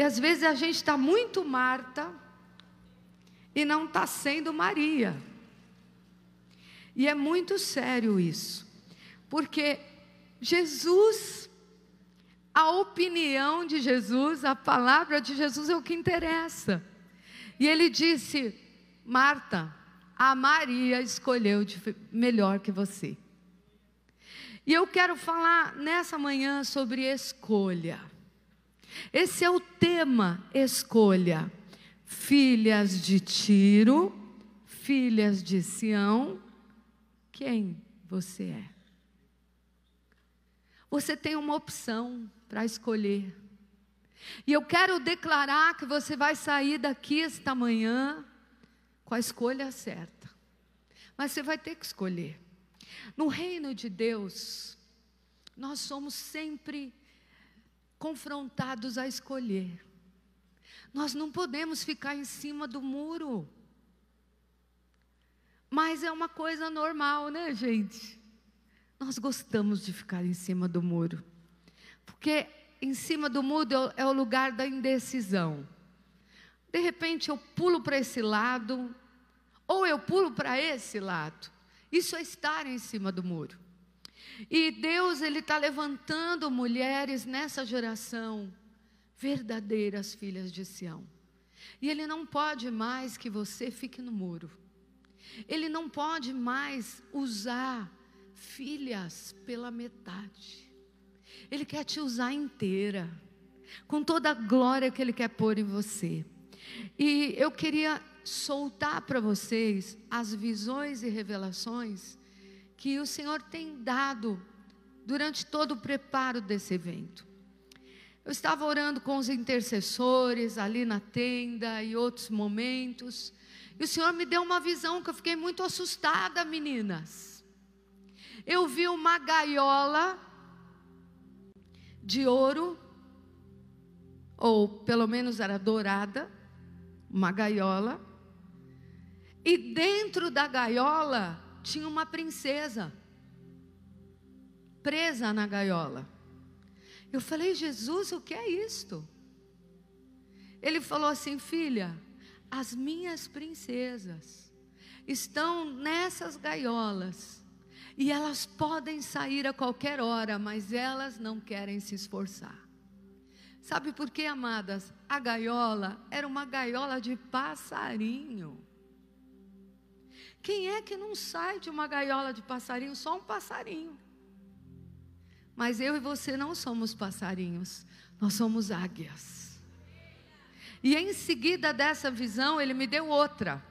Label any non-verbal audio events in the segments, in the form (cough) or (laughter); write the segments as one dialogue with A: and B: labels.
A: E às vezes a gente está muito Marta e não está sendo Maria. E é muito sério isso, porque Jesus, a opinião de Jesus, a palavra de Jesus é o que interessa. E ele disse: Marta, a Maria escolheu melhor que você. E eu quero falar nessa manhã sobre escolha. Esse é o tema escolha. Filhas de Tiro, filhas de Sião, quem você é? Você tem uma opção para escolher. E eu quero declarar que você vai sair daqui esta manhã com a escolha certa. Mas você vai ter que escolher. No reino de Deus, nós somos sempre confrontados a escolher. Nós não podemos ficar em cima do muro. Mas é uma coisa normal, né, gente? Nós gostamos de ficar em cima do muro. Porque em cima do muro é o lugar da indecisão. De repente eu pulo para esse lado, ou eu pulo para esse lado. Isso é estar em cima do muro. E Deus ele está levantando mulheres nessa geração, verdadeiras filhas de Sião. E Ele não pode mais que você fique no muro. Ele não pode mais usar filhas pela metade. Ele quer te usar inteira, com toda a glória que Ele quer pôr em você. E eu queria soltar para vocês as visões e revelações que o Senhor tem dado durante todo o preparo desse evento. Eu estava orando com os intercessores ali na tenda e outros momentos, e o Senhor me deu uma visão que eu fiquei muito assustada, meninas. Eu vi uma gaiola de ouro, ou pelo menos era dourada, uma gaiola, e dentro da gaiola tinha uma princesa presa na gaiola. Eu falei, Jesus, o que é isto? Ele falou assim, filha, as minhas princesas estão nessas gaiolas e elas podem sair a qualquer hora, mas elas não querem se esforçar. Sabe por quê, amadas? A gaiola era uma gaiola de passarinho. Quem é que não sai de uma gaiola de passarinho? Só um passarinho. Mas eu e você não somos passarinhos, nós somos águias. E em seguida dessa visão, ele me deu outra.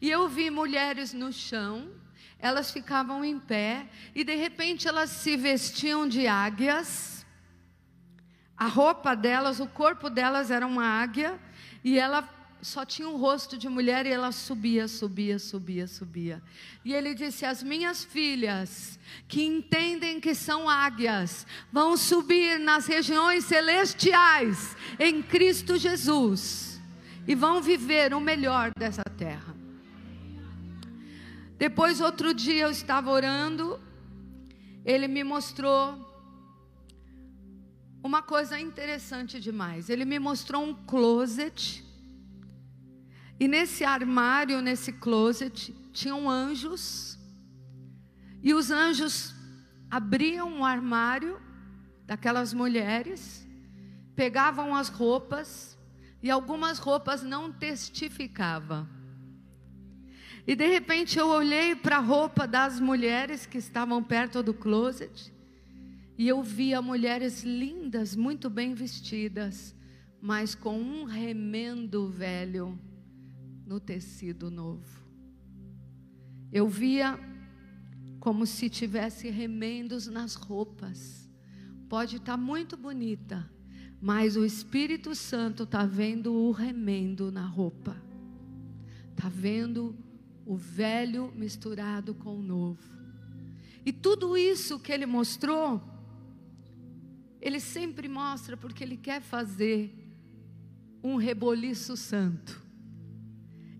A: E eu vi mulheres no chão, elas ficavam em pé, e de repente elas se vestiam de águias. A roupa delas, o corpo delas era uma águia, e ela só tinha um rosto de mulher e ela subia, subia, subia, subia. E ele disse: As minhas filhas, que entendem que são águias, vão subir nas regiões celestiais em Cristo Jesus e vão viver o melhor dessa terra. Depois, outro dia, eu estava orando, ele me mostrou uma coisa interessante demais. Ele me mostrou um closet e nesse armário, nesse closet, tinham anjos. E os anjos abriam o armário daquelas mulheres, pegavam as roupas, e algumas roupas não testificavam. E de repente eu olhei para a roupa das mulheres que estavam perto do closet, e eu via mulheres lindas, muito bem vestidas, mas com um remendo velho no tecido novo. Eu via como se tivesse remendos nas roupas. Pode estar tá muito bonita, mas o Espírito Santo está vendo o remendo na roupa. Está vendo o velho misturado com o novo. E tudo isso que ele mostrou, ele sempre mostra porque ele quer fazer um reboliço santo.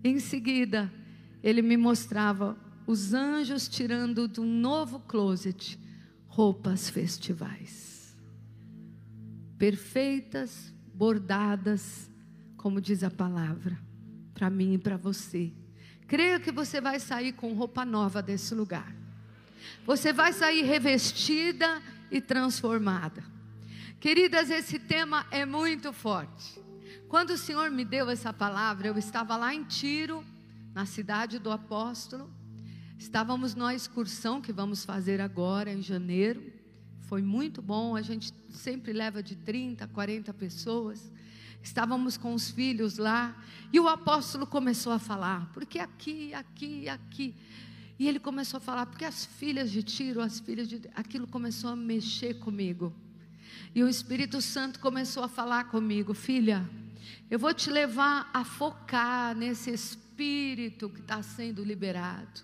A: Em seguida, ele me mostrava os anjos tirando de um novo closet roupas festivais. Perfeitas, bordadas, como diz a palavra, para mim e para você. Creio que você vai sair com roupa nova desse lugar. Você vai sair revestida e transformada. Queridas, esse tema é muito forte. Quando o Senhor me deu essa palavra, eu estava lá em Tiro, na cidade do apóstolo. Estávamos numa excursão que vamos fazer agora em janeiro. Foi muito bom, a gente sempre leva de 30, 40 pessoas. Estávamos com os filhos lá e o apóstolo começou a falar, porque aqui, aqui, aqui. E ele começou a falar, porque as filhas de Tiro, as filhas de. Aquilo começou a mexer comigo. E o Espírito Santo começou a falar comigo, filha, eu vou te levar a focar nesse espírito que está sendo liberado.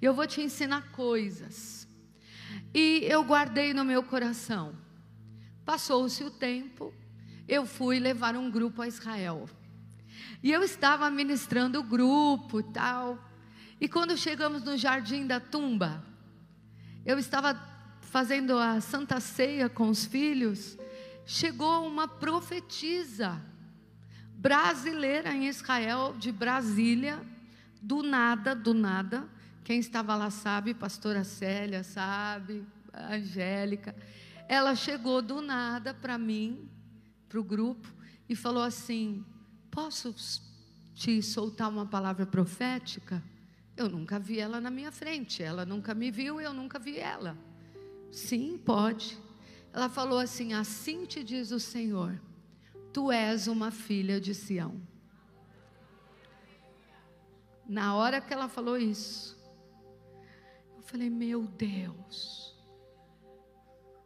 A: Eu vou te ensinar coisas. E eu guardei no meu coração. Passou-se o tempo, eu fui levar um grupo a Israel. E eu estava ministrando o grupo e tal. E quando chegamos no jardim da tumba, eu estava fazendo a santa ceia com os filhos, chegou uma profetisa brasileira em Israel, de Brasília, do nada, do nada. Quem estava lá sabe, pastora Célia sabe, Angélica. Ela chegou do nada para mim, para o grupo, e falou assim: Posso te soltar uma palavra profética? Eu nunca vi ela na minha frente, ela nunca me viu, eu nunca vi ela. Sim, pode. Ela falou assim: Assim te diz o Senhor, tu és uma filha de Sião. Na hora que ela falou isso, eu falei: Meu Deus,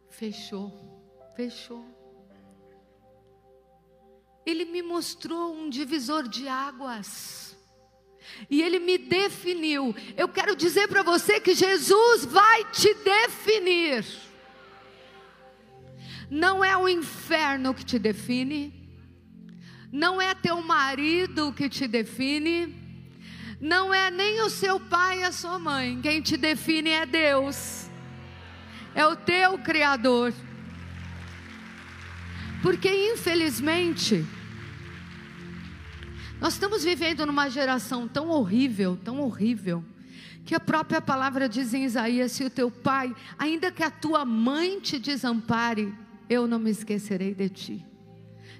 A: fechou, fechou. Ele me mostrou um divisor de águas. E ele me definiu. Eu quero dizer para você que Jesus vai te definir. Não é o inferno que te define, não é teu marido que te define, não é nem o seu pai e a sua mãe, quem te define é Deus, é o teu Criador. Porque infelizmente, nós estamos vivendo numa geração tão horrível, tão horrível, que a própria palavra diz em Isaías: se o teu pai, ainda que a tua mãe te desampare, eu não me esquecerei de ti.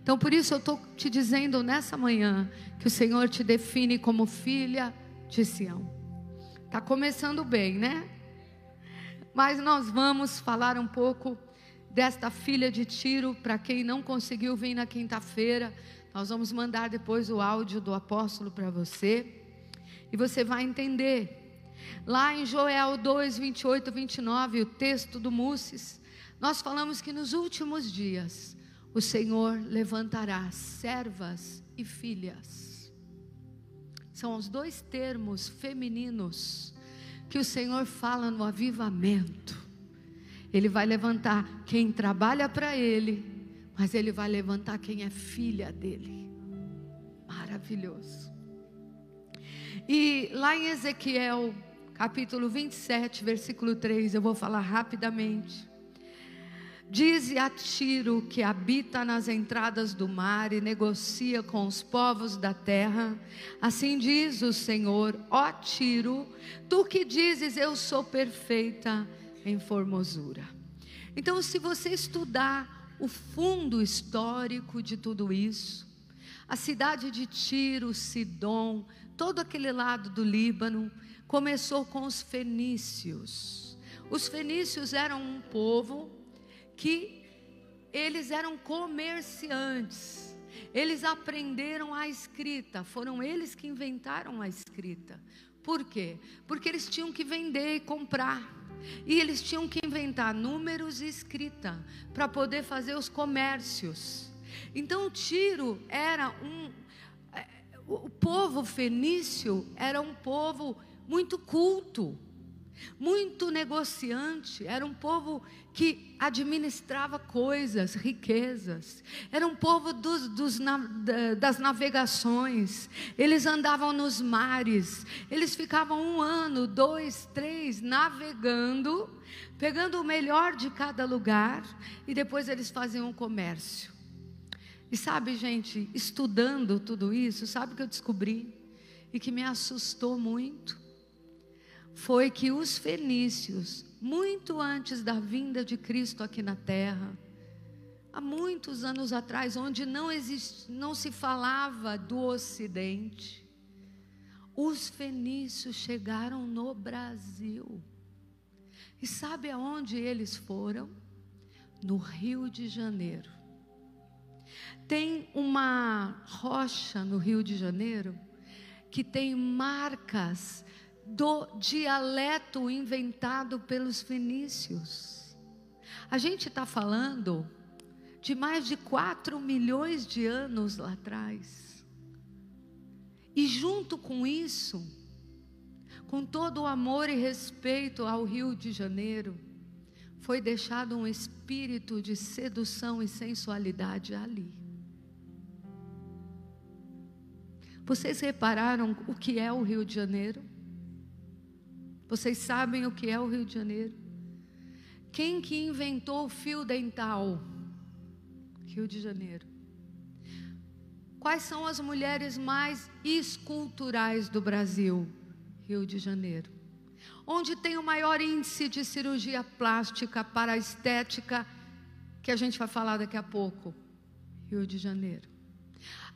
A: Então por isso eu estou te dizendo nessa manhã que o Senhor te define como filha de Sião. Está começando bem, né? Mas nós vamos falar um pouco desta filha de Tiro para quem não conseguiu vir na quinta-feira. Nós vamos mandar depois o áudio do apóstolo para você. E você vai entender. Lá em Joel 2, 28, 29, o texto do Mussis, nós falamos que nos últimos dias o Senhor levantará servas e filhas. São os dois termos femininos que o Senhor fala no avivamento. Ele vai levantar quem trabalha para Ele mas Ele vai levantar quem é filha dele. Maravilhoso. E lá em Ezequiel, capítulo 27, versículo 3, eu vou falar rapidamente. Dize a Tiro que habita nas entradas do mar e negocia com os povos da terra. Assim diz o Senhor, ó Tiro, tu que dizes eu sou perfeita em formosura. Então, se você estudar o fundo histórico de tudo isso. A cidade de Tiro, Sidom, todo aquele lado do Líbano, começou com os fenícios. Os fenícios eram um povo que eles eram comerciantes. Eles aprenderam a escrita, foram eles que inventaram a escrita. Por quê? Porque eles tinham que vender e comprar. E eles tinham que inventar números e escrita para poder fazer os comércios. Então, Tiro era um. É, o povo fenício era um povo muito culto muito negociante, era um povo que administrava coisas, riquezas, era um povo dos, dos, das navegações, eles andavam nos mares, eles ficavam um ano, dois, três, navegando, pegando o melhor de cada lugar e depois eles faziam o comércio. E sabe, gente, estudando tudo isso, sabe o que eu descobri? E que me assustou muito? Foi que os fenícios, muito antes da vinda de Cristo aqui na terra, há muitos anos atrás, onde não, não se falava do Ocidente, os fenícios chegaram no Brasil. E sabe aonde eles foram? No Rio de Janeiro. Tem uma rocha no Rio de Janeiro que tem marcas do dialeto inventado pelos fenícios. A gente está falando de mais de 4 milhões de anos lá atrás. E junto com isso, com todo o amor e respeito ao Rio de Janeiro, foi deixado um espírito de sedução e sensualidade ali. Vocês repararam o que é o Rio de Janeiro? Vocês sabem o que é o Rio de Janeiro? Quem que inventou o fio dental? Rio de Janeiro. Quais são as mulheres mais esculturais do Brasil? Rio de Janeiro. Onde tem o maior índice de cirurgia plástica para estética, que a gente vai falar daqui a pouco? Rio de Janeiro.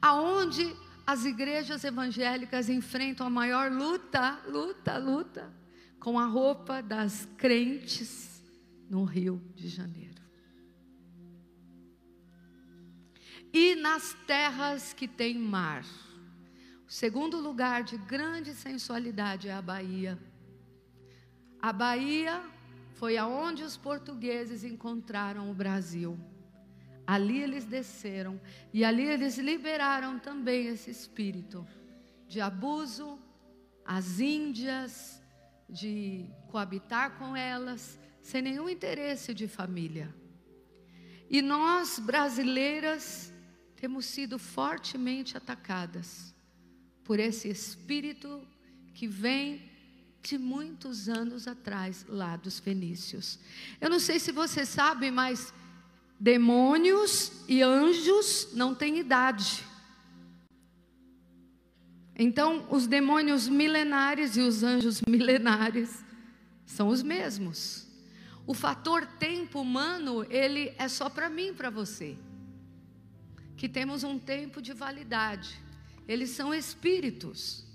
A: Aonde as igrejas evangélicas enfrentam a maior luta, luta, luta, com a roupa das crentes no Rio de Janeiro. e nas terras que tem mar. O segundo lugar de grande sensualidade é a Bahia. A Bahia foi aonde os portugueses encontraram o Brasil. Ali eles desceram e ali eles liberaram também esse espírito de abuso às índias, de coabitar com elas, sem nenhum interesse de família. E nós, brasileiras, temos sido fortemente atacadas por esse espírito que vem de muitos anos atrás, lá dos fenícios. Eu não sei se você sabe, mas demônios e anjos não têm idade. Então, os demônios milenares e os anjos milenares são os mesmos. O fator tempo humano, ele é só para mim, para você que temos um tempo de validade. Eles são espíritos.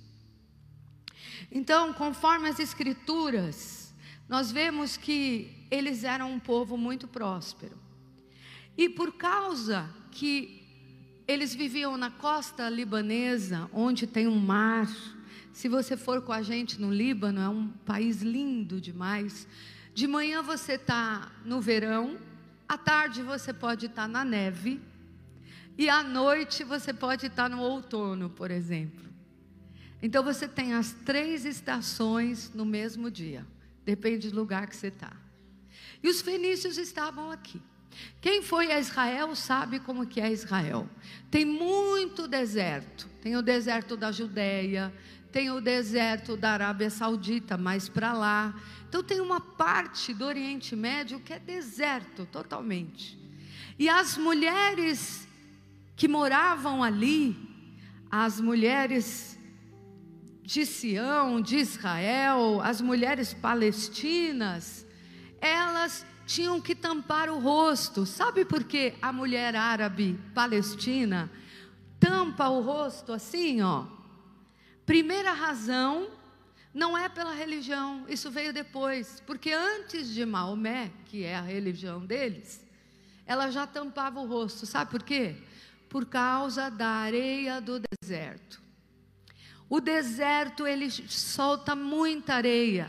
A: Então, conforme as escrituras, nós vemos que eles eram um povo muito próspero. E por causa que eles viviam na costa libanesa, onde tem um mar, se você for com a gente no Líbano, é um país lindo demais. De manhã você está no verão, à tarde você pode estar tá na neve, e à noite você pode estar no outono, por exemplo. Então você tem as três estações no mesmo dia, depende do lugar que você está. E os fenícios estavam aqui. Quem foi a Israel sabe como que é Israel. Tem muito deserto. Tem o deserto da Judéia, tem o deserto da Arábia Saudita, mais para lá. Então tem uma parte do Oriente Médio que é deserto totalmente. E as mulheres que moravam ali, as mulheres de Sião, de Israel, as mulheres palestinas, elas tinham que tampar o rosto. Sabe por que a mulher árabe palestina tampa o rosto assim, ó? Primeira razão não é pela religião, isso veio depois, porque antes de Maomé, que é a religião deles, ela já tampava o rosto. Sabe por quê? por causa da areia do deserto. O deserto ele solta muita areia.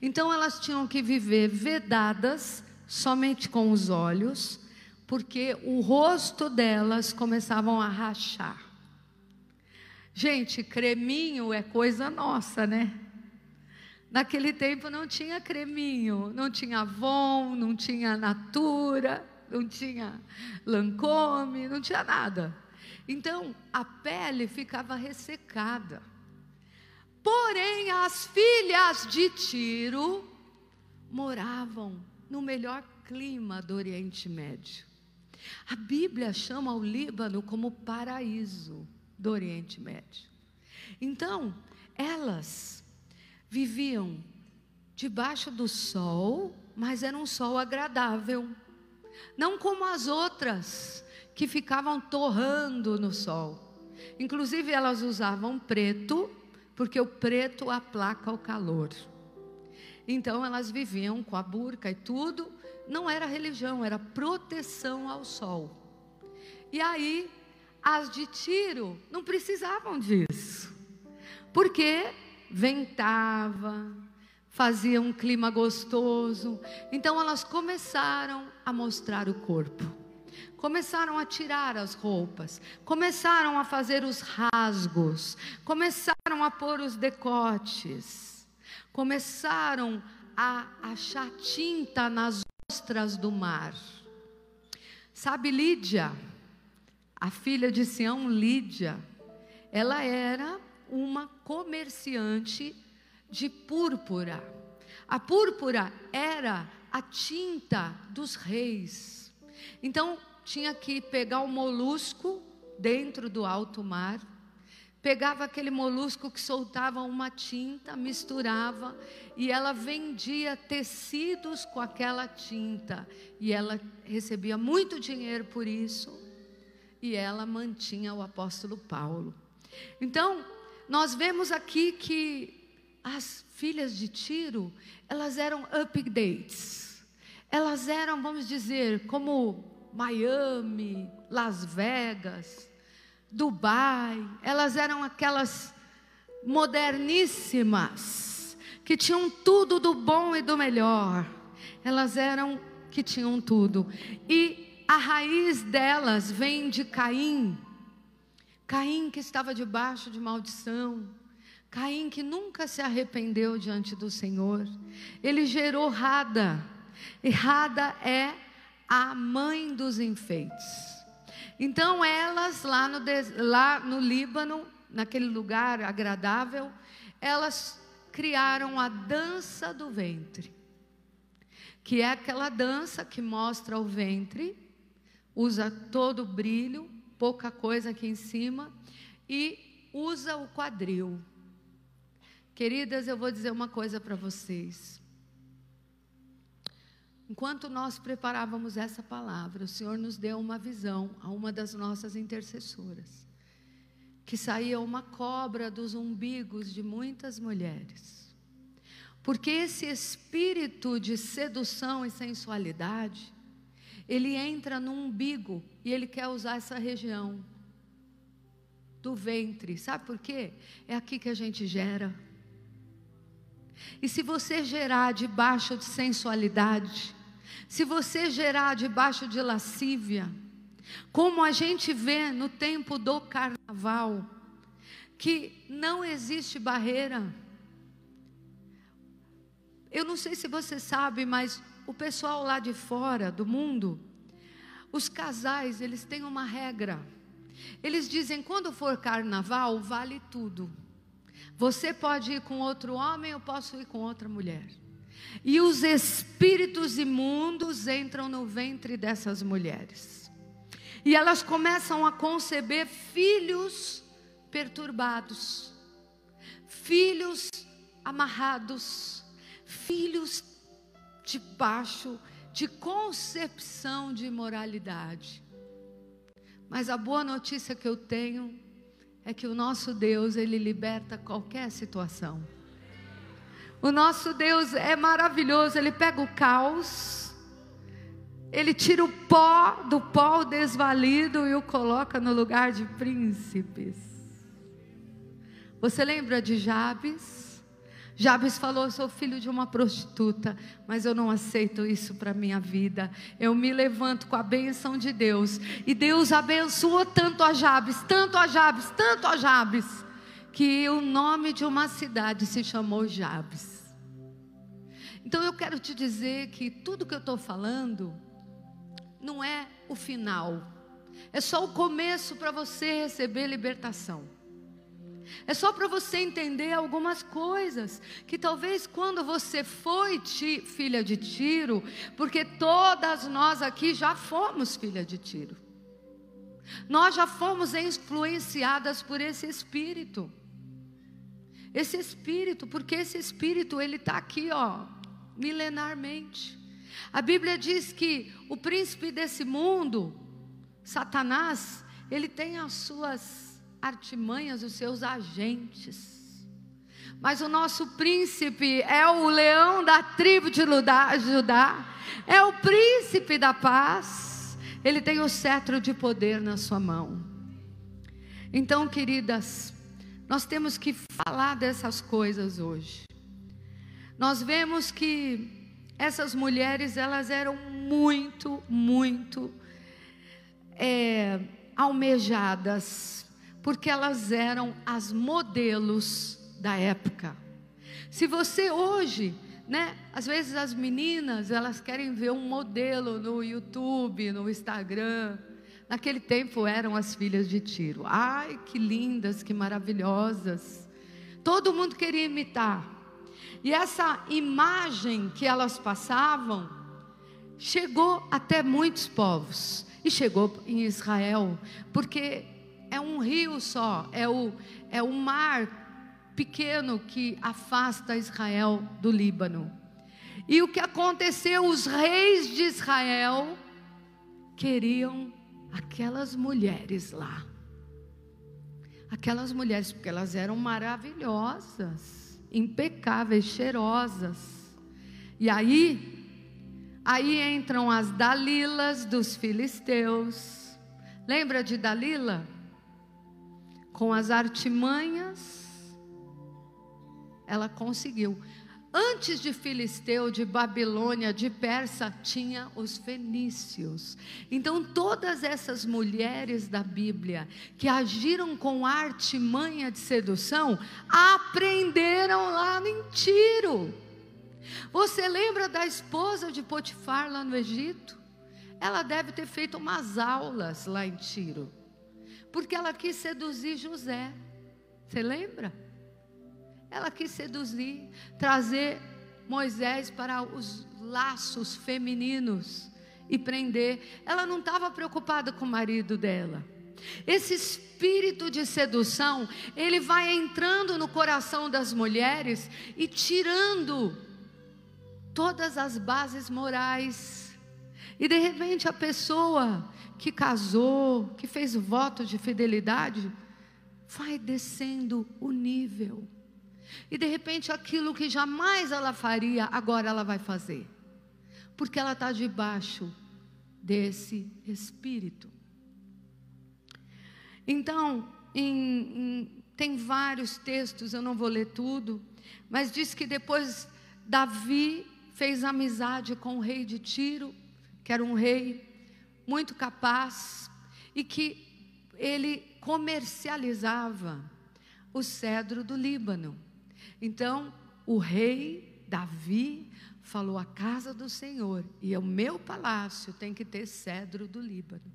A: Então elas tinham que viver vedadas somente com os olhos, porque o rosto delas começavam a rachar. Gente, creminho é coisa nossa, né? Naquele tempo não tinha creminho, não tinha Avon, não tinha Natura não tinha Lancome, não tinha nada. Então a pele ficava ressecada. Porém, as filhas de Tiro moravam no melhor clima do Oriente Médio. A Bíblia chama o Líbano como paraíso do Oriente Médio. Então, elas viviam debaixo do sol, mas era um sol agradável. Não como as outras que ficavam torrando no sol. Inclusive, elas usavam preto, porque o preto aplaca o calor. Então, elas viviam com a burca e tudo. Não era religião, era proteção ao sol. E aí, as de Tiro não precisavam disso. Porque ventava, fazia um clima gostoso. Então elas começaram a mostrar o corpo. Começaram a tirar as roupas, começaram a fazer os rasgos, começaram a pôr os decotes, começaram a achar tinta nas ostras do mar. Sabe Lídia, a filha de Sião, Lídia, ela era uma comerciante de púrpura. A púrpura era a tinta dos reis. Então, tinha que pegar um molusco dentro do alto mar, pegava aquele molusco que soltava uma tinta, misturava e ela vendia tecidos com aquela tinta e ela recebia muito dinheiro por isso e ela mantinha o apóstolo Paulo. Então, nós vemos aqui que as filhas de Tiro, elas eram updates. Elas eram, vamos dizer, como Miami, Las Vegas, Dubai. Elas eram aquelas moderníssimas que tinham tudo do bom e do melhor. Elas eram que tinham tudo. E a raiz delas vem de Caim. Caim que estava debaixo de maldição Caim, que nunca se arrependeu diante do Senhor, ele gerou Rada, e Rada é a mãe dos enfeites. Então, elas lá no, lá no Líbano, naquele lugar agradável, elas criaram a dança do ventre, que é aquela dança que mostra o ventre, usa todo o brilho, pouca coisa aqui em cima, e usa o quadril. Queridas, eu vou dizer uma coisa para vocês. Enquanto nós preparávamos essa palavra, o Senhor nos deu uma visão a uma das nossas intercessoras, que saía uma cobra dos umbigos de muitas mulheres. Porque esse espírito de sedução e sensualidade, ele entra no umbigo e ele quer usar essa região do ventre. Sabe por quê? É aqui que a gente gera. E se você gerar debaixo de sensualidade, se você gerar debaixo de lascívia, como a gente vê no tempo do carnaval, que não existe barreira. Eu não sei se você sabe, mas o pessoal lá de fora do mundo, os casais, eles têm uma regra. Eles dizem: quando for carnaval, vale tudo. Você pode ir com outro homem, eu posso ir com outra mulher. E os espíritos imundos entram no ventre dessas mulheres. E elas começam a conceber filhos perturbados, filhos amarrados, filhos debaixo de concepção de imoralidade. Mas a boa notícia que eu tenho é que o nosso Deus, ele liberta qualquer situação. O nosso Deus é maravilhoso, ele pega o caos, ele tira o pó do pó desvalido e o coloca no lugar de príncipes. Você lembra de Jabes? Jabes falou: sou filho de uma prostituta, mas eu não aceito isso para minha vida. Eu me levanto com a benção de Deus. E Deus abençoou tanto a Jabes, tanto a Jabes, tanto a Jabes, que o nome de uma cidade se chamou Jabes. Então eu quero te dizer que tudo que eu estou falando não é o final, é só o começo para você receber libertação. É só para você entender algumas coisas. Que talvez quando você foi ti, filha de Tiro, porque todas nós aqui já fomos filha de Tiro. Nós já fomos influenciadas por esse espírito. Esse espírito, porque esse espírito ele está aqui, ó, milenarmente. A Bíblia diz que o príncipe desse mundo, Satanás, ele tem as suas artimanhas, os seus agentes. Mas o nosso príncipe é o leão da tribo de Judá, é o príncipe da paz. Ele tem o cetro de poder na sua mão. Então, queridas, nós temos que falar dessas coisas hoje. Nós vemos que essas mulheres, elas eram muito, muito é, almejadas, porque elas eram as modelos da época. Se você hoje, né, às vezes as meninas, elas querem ver um modelo no YouTube, no Instagram. Naquele tempo eram as filhas de Tiro. Ai, que lindas, que maravilhosas. Todo mundo queria imitar. E essa imagem que elas passavam chegou até muitos povos. E chegou em Israel, porque é um rio só, é o, é o mar pequeno que afasta Israel do Líbano. E o que aconteceu? Os reis de Israel queriam aquelas mulheres lá. Aquelas mulheres, porque elas eram maravilhosas impecáveis, cheirosas. E aí, aí entram as Dalilas dos filisteus. Lembra de Dalila? Com as artimanhas, ela conseguiu. Antes de Filisteu, de Babilônia, de Persa, tinha os fenícios. Então, todas essas mulheres da Bíblia que agiram com arte manha de sedução, aprenderam lá em Tiro. Você lembra da esposa de Potifar lá no Egito? Ela deve ter feito umas aulas lá em Tiro, porque ela quis seduzir José. Você lembra? Ela quis seduzir, trazer Moisés para os laços femininos e prender. Ela não estava preocupada com o marido dela. Esse espírito de sedução, ele vai entrando no coração das mulheres e tirando todas as bases morais. E de repente a pessoa que casou, que fez o voto de fidelidade, vai descendo o nível. E de repente aquilo que jamais ela faria, agora ela vai fazer. Porque ela está debaixo desse espírito. Então, em, em, tem vários textos, eu não vou ler tudo, mas diz que depois Davi fez amizade com o rei de Tiro, que era um rei muito capaz, e que ele comercializava o cedro do Líbano. Então, o rei Davi falou: a casa do Senhor e o meu palácio tem que ter cedro do Líbano.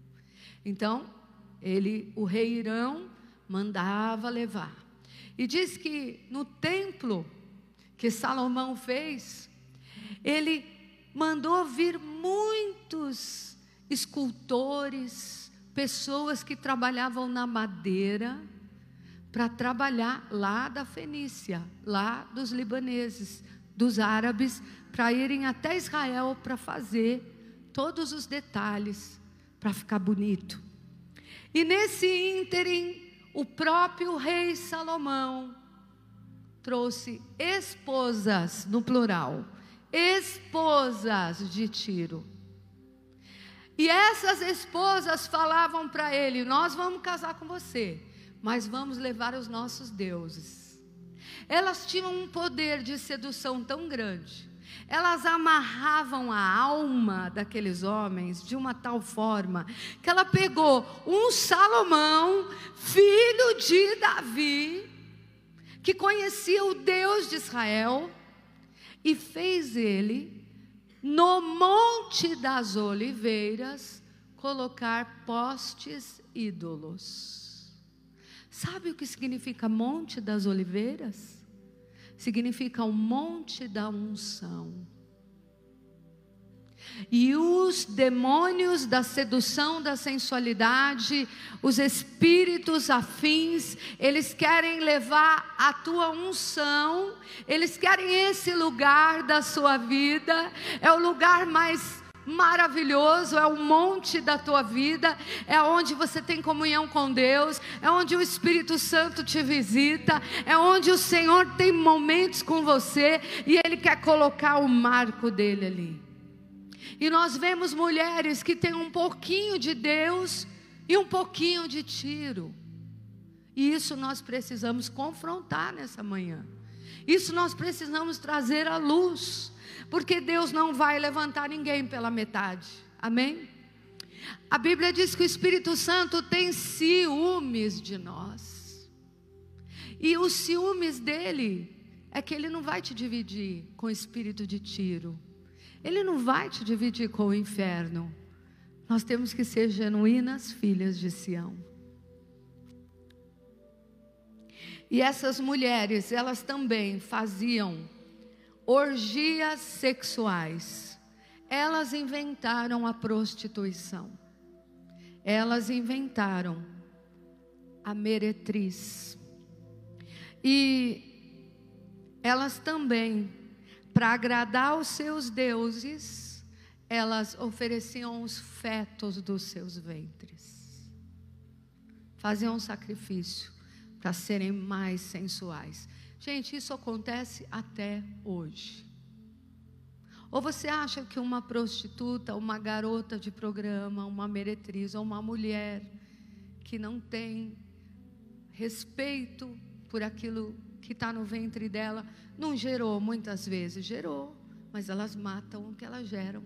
A: Então, ele, o rei Irão, mandava levar. E diz que no templo que Salomão fez, ele mandou vir muitos escultores, pessoas que trabalhavam na madeira, para trabalhar lá da Fenícia, lá dos libaneses, dos árabes, para irem até Israel para fazer todos os detalhes para ficar bonito. E nesse ínterim, o próprio rei Salomão trouxe esposas, no plural, esposas de Tiro. E essas esposas falavam para ele: Nós vamos casar com você mas vamos levar os nossos deuses. Elas tinham um poder de sedução tão grande. Elas amarravam a alma daqueles homens de uma tal forma que ela pegou um Salomão, filho de Davi, que conhecia o Deus de Israel, e fez ele, no Monte das Oliveiras, colocar postes ídolos. Sabe o que significa Monte das Oliveiras? Significa o monte da unção. E os demônios da sedução, da sensualidade, os espíritos afins, eles querem levar a tua unção, eles querem esse lugar da sua vida, é o lugar mais maravilhoso, é o monte da tua vida, é onde você tem comunhão com Deus, é onde o Espírito Santo te visita, é onde o Senhor tem momentos com você e Ele quer colocar o marco dele ali. E nós vemos mulheres que têm um pouquinho de Deus e um pouquinho de tiro. E isso nós precisamos confrontar nessa manhã. Isso nós precisamos trazer à luz, porque Deus não vai levantar ninguém pela metade. Amém? A Bíblia diz que o Espírito Santo tem ciúmes de nós. E os ciúmes dele é que ele não vai te dividir com espírito de tiro. Ele não vai te dividir com o inferno. Nós temos que ser genuínas filhas de Sião. E essas mulheres, elas também faziam orgias sexuais. Elas inventaram a prostituição. Elas inventaram a meretriz. E elas também para agradar os seus deuses, elas ofereciam os fetos dos seus ventres. Faziam um sacrifício para serem mais sensuais. Gente, isso acontece até hoje. Ou você acha que uma prostituta, uma garota de programa, uma meretriz ou uma mulher que não tem respeito por aquilo que está no ventre dela, não gerou muitas vezes? Gerou, mas elas matam o que elas geram.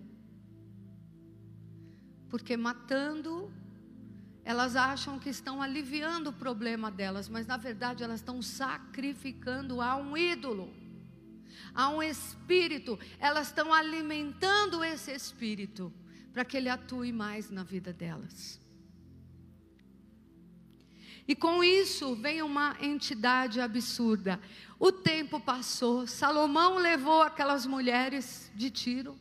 A: Porque matando, elas acham que estão aliviando o problema delas, mas na verdade elas estão sacrificando a um ídolo, a um espírito, elas estão alimentando esse espírito para que ele atue mais na vida delas. E com isso vem uma entidade absurda. O tempo passou, Salomão levou aquelas mulheres de tiro,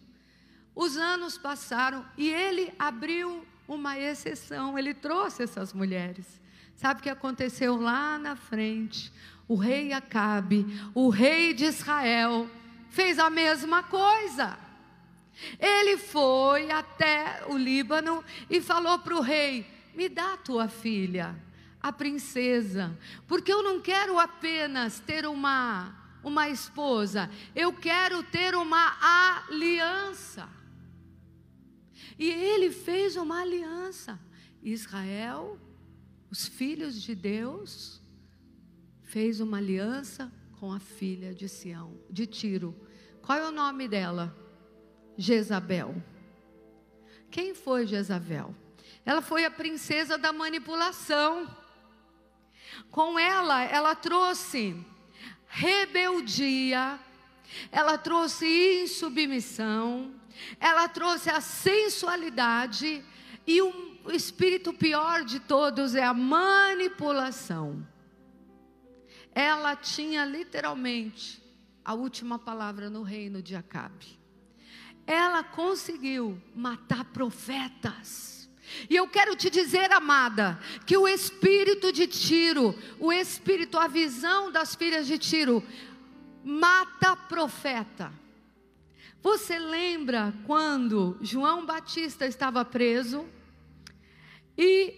A: os anos passaram e ele abriu uma exceção, ele trouxe essas mulheres. Sabe o que aconteceu lá na frente? O rei Acabe, o rei de Israel, fez a mesma coisa. Ele foi até o Líbano e falou para o rei: Me dá tua filha a princesa, porque eu não quero apenas ter uma uma esposa, eu quero ter uma aliança. E ele fez uma aliança. Israel, os filhos de Deus, fez uma aliança com a filha de Sião, de Tiro. Qual é o nome dela? Jezabel. Quem foi Jezabel? Ela foi a princesa da manipulação. Com ela, ela trouxe rebeldia, ela trouxe insubmissão, ela trouxe a sensualidade e o espírito pior de todos é a manipulação. Ela tinha literalmente a última palavra no reino de Acabe. Ela conseguiu matar profetas e eu quero te dizer, amada, que o espírito de Tiro, o espírito, a visão das filhas de Tiro, mata profeta. Você lembra quando João Batista estava preso e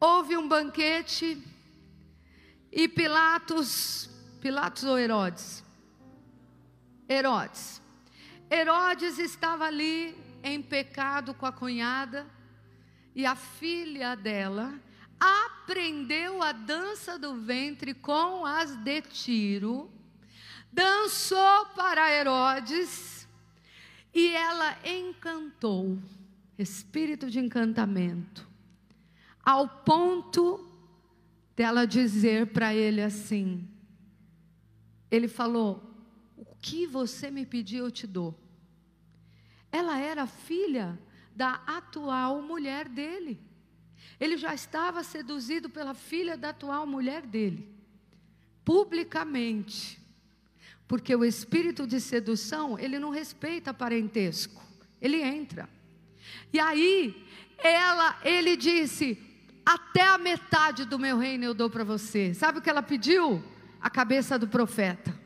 A: houve um banquete e Pilatos, Pilatos ou Herodes? Herodes. Herodes estava ali em pecado com a cunhada e a filha dela aprendeu a dança do ventre com as de Tiro, dançou para Herodes e ela encantou, espírito de encantamento, ao ponto dela dizer para ele assim: ele falou, o que você me pediu eu te dou. Ela era filha da atual mulher dele. Ele já estava seduzido pela filha da atual mulher dele, publicamente. Porque o espírito de sedução, ele não respeita parentesco. Ele entra. E aí, ela, ele disse: "Até a metade do meu reino eu dou para você". Sabe o que ela pediu? A cabeça do profeta.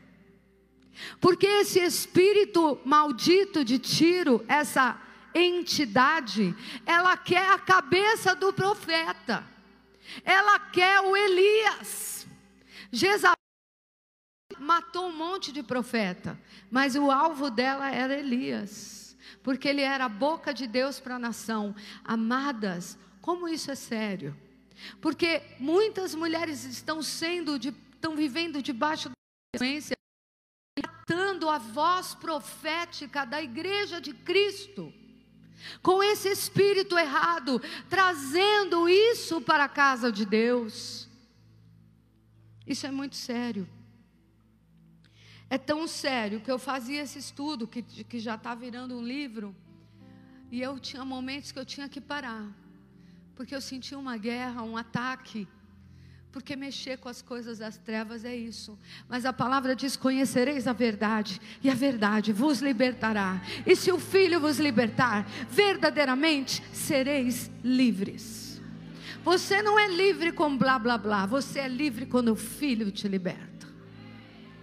A: Porque esse espírito maldito de Tiro, essa entidade, ela quer a cabeça do profeta, ela quer o Elias. Jezabel matou um monte de profeta, mas o alvo dela era Elias, porque ele era a boca de Deus para a nação. Amadas, como isso é sério? Porque muitas mulheres estão sendo, de, estão vivendo debaixo da influência, matando a voz profética da igreja de Cristo com esse espírito errado, trazendo isso para a casa de Deus. Isso é muito sério. É tão sério que eu fazia esse estudo, que, que já está virando um livro, e eu tinha momentos que eu tinha que parar, porque eu sentia uma guerra, um ataque porque mexer com as coisas das trevas é isso. Mas a palavra diz: Conhecereis a verdade, e a verdade vos libertará. E se o Filho vos libertar, verdadeiramente sereis livres. Você não é livre com blá blá blá, você é livre quando o Filho te liberta.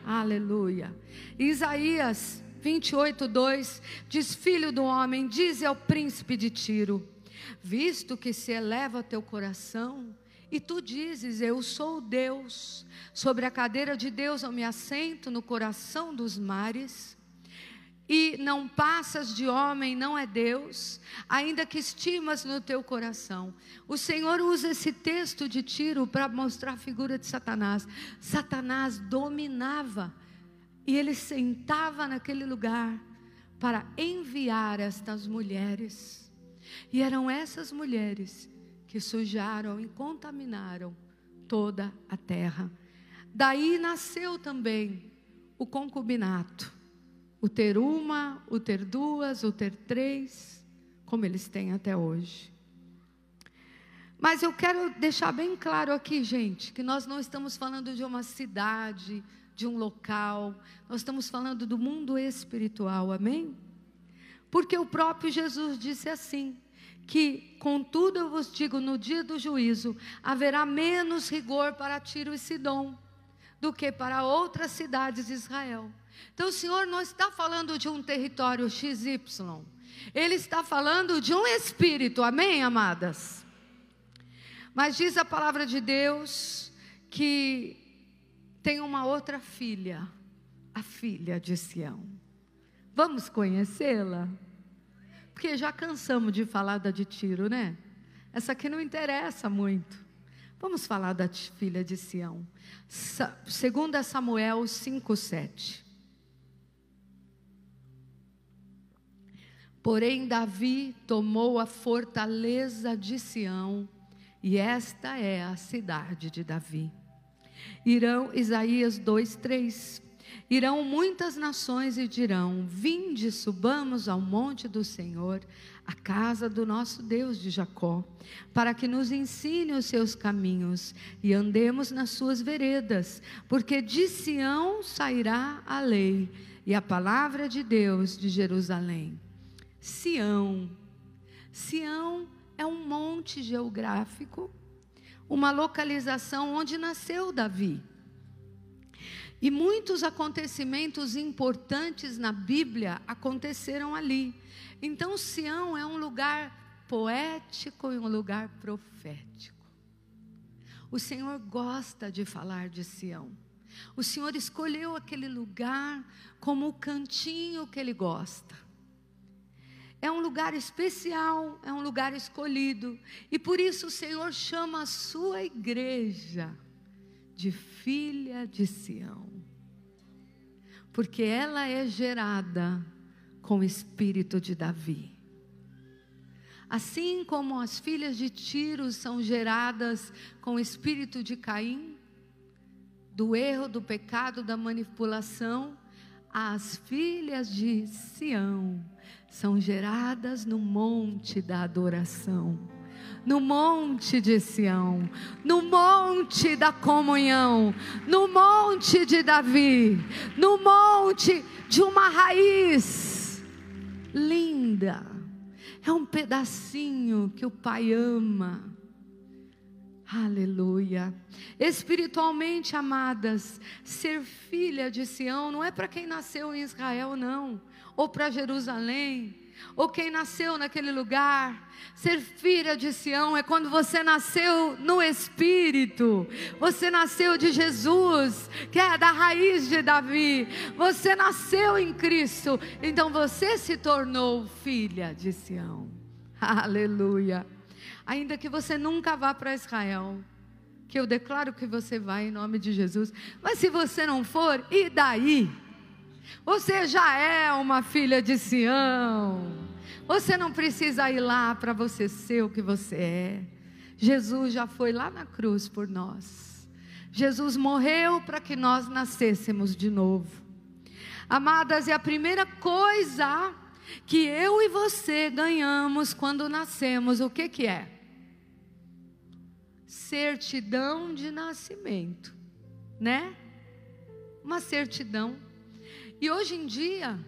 A: Aleluia. Isaías 28, 2 diz: Filho do homem, dize ao príncipe de Tiro: Visto que se eleva teu coração, e tu dizes: Eu sou Deus, sobre a cadeira de Deus eu me assento no coração dos mares. E não passas de homem, não é Deus, ainda que estimas no teu coração. O Senhor usa esse texto de Tiro para mostrar a figura de Satanás. Satanás dominava e ele sentava naquele lugar para enviar estas mulheres. E eram essas mulheres que sujaram e contaminaram toda a terra. Daí nasceu também o concubinato, o ter uma, o ter duas, o ter três, como eles têm até hoje. Mas eu quero deixar bem claro aqui, gente, que nós não estamos falando de uma cidade, de um local, nós estamos falando do mundo espiritual, amém? Porque o próprio Jesus disse assim: que, contudo, eu vos digo, no dia do juízo, haverá menos rigor para Tiro e Sidom do que para outras cidades de Israel. Então, o Senhor não está falando de um território XY, Ele está falando de um espírito, amém, amadas? Mas diz a palavra de Deus que tem uma outra filha, a filha de Sião. Vamos conhecê-la? Porque já cansamos de falar da de Tiro, né? Essa aqui não interessa muito. Vamos falar da filha de Sião. Segundo Samuel 5:7. Porém Davi tomou a fortaleza de Sião, e esta é a cidade de Davi. Irão Isaías 2:3. Irão muitas nações e dirão: Vinde, subamos ao monte do Senhor, a casa do nosso Deus de Jacó, para que nos ensine os seus caminhos e andemos nas suas veredas, porque de Sião sairá a lei e a palavra de Deus de Jerusalém. Sião. Sião é um monte geográfico, uma localização onde nasceu Davi. E muitos acontecimentos importantes na Bíblia aconteceram ali. Então, Sião é um lugar poético e um lugar profético. O Senhor gosta de falar de Sião. O Senhor escolheu aquele lugar como o cantinho que Ele gosta. É um lugar especial, é um lugar escolhido. E por isso o Senhor chama a sua igreja de filha de Sião, porque ela é gerada com o espírito de Davi. Assim como as filhas de Tiro são geradas com o espírito de Caim, do erro, do pecado, da manipulação, as filhas de Sião são geradas no monte da adoração no monte de Sião, no monte da comunhão, no monte de Davi, no monte de uma raiz linda. É um pedacinho que o Pai ama. Aleluia. Espiritualmente amadas, ser filha de Sião não é para quem nasceu em Israel, não, ou para Jerusalém, ou quem nasceu naquele lugar. Ser filha de Sião é quando você nasceu no Espírito, você nasceu de Jesus, que é da raiz de Davi, você nasceu em Cristo, então você se tornou filha de Sião. (laughs) Aleluia. Ainda que você nunca vá para Israel, que eu declaro que você vai em nome de Jesus, mas se você não for, e daí? Você já é uma filha de Sião. Você não precisa ir lá para você ser o que você é. Jesus já foi lá na cruz por nós. Jesus morreu para que nós nascêssemos de novo. Amadas, é a primeira coisa que eu e você ganhamos quando nascemos, o que que é? Certidão de nascimento, né? Uma certidão. E hoje em dia,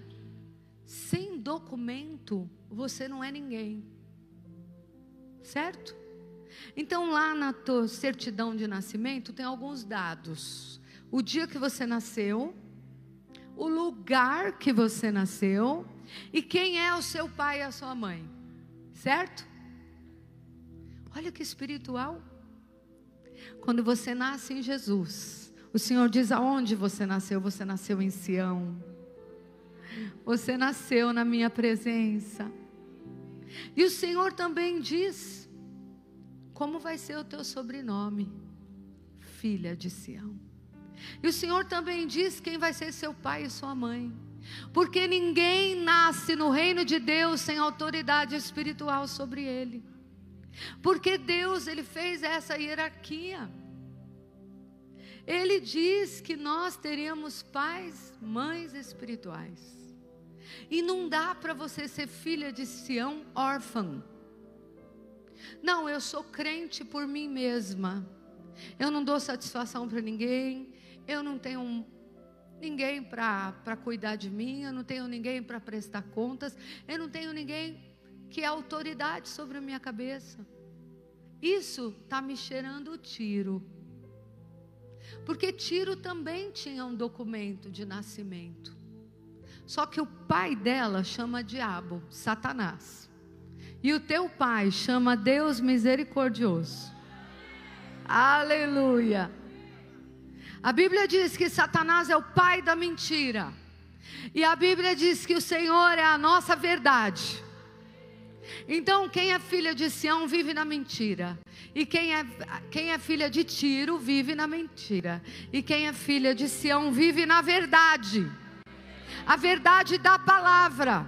A: sem documento, você não é ninguém. Certo? Então, lá na tua certidão de nascimento, tem alguns dados: o dia que você nasceu, o lugar que você nasceu e quem é o seu pai e a sua mãe. Certo? Olha que espiritual. Quando você nasce em Jesus, o Senhor diz aonde você nasceu? Você nasceu em Sião. Você nasceu na minha presença. E o Senhor também diz: como vai ser o teu sobrenome? Filha de Sião. E o Senhor também diz quem vai ser seu pai e sua mãe. Porque ninguém nasce no reino de Deus sem autoridade espiritual sobre ele. Porque Deus, ele fez essa hierarquia. Ele diz que nós teríamos pais, mães espirituais. E não dá para você ser filha de Sião órfã. Não, eu sou crente por mim mesma. Eu não dou satisfação para ninguém. Eu não tenho ninguém para cuidar de mim. Eu não tenho ninguém para prestar contas. Eu não tenho ninguém que é autoridade sobre a minha cabeça. Isso está me cheirando o tiro. Porque Tiro também tinha um documento de nascimento. Só que o pai dela chama diabo, Satanás. E o teu pai chama Deus misericordioso. Aleluia. A Bíblia diz que Satanás é o pai da mentira. E a Bíblia diz que o Senhor é a nossa verdade. Então, quem é filha de Sião vive na mentira. E quem é, quem é filha de Tiro vive na mentira. E quem é filha de Sião vive na verdade a verdade da palavra.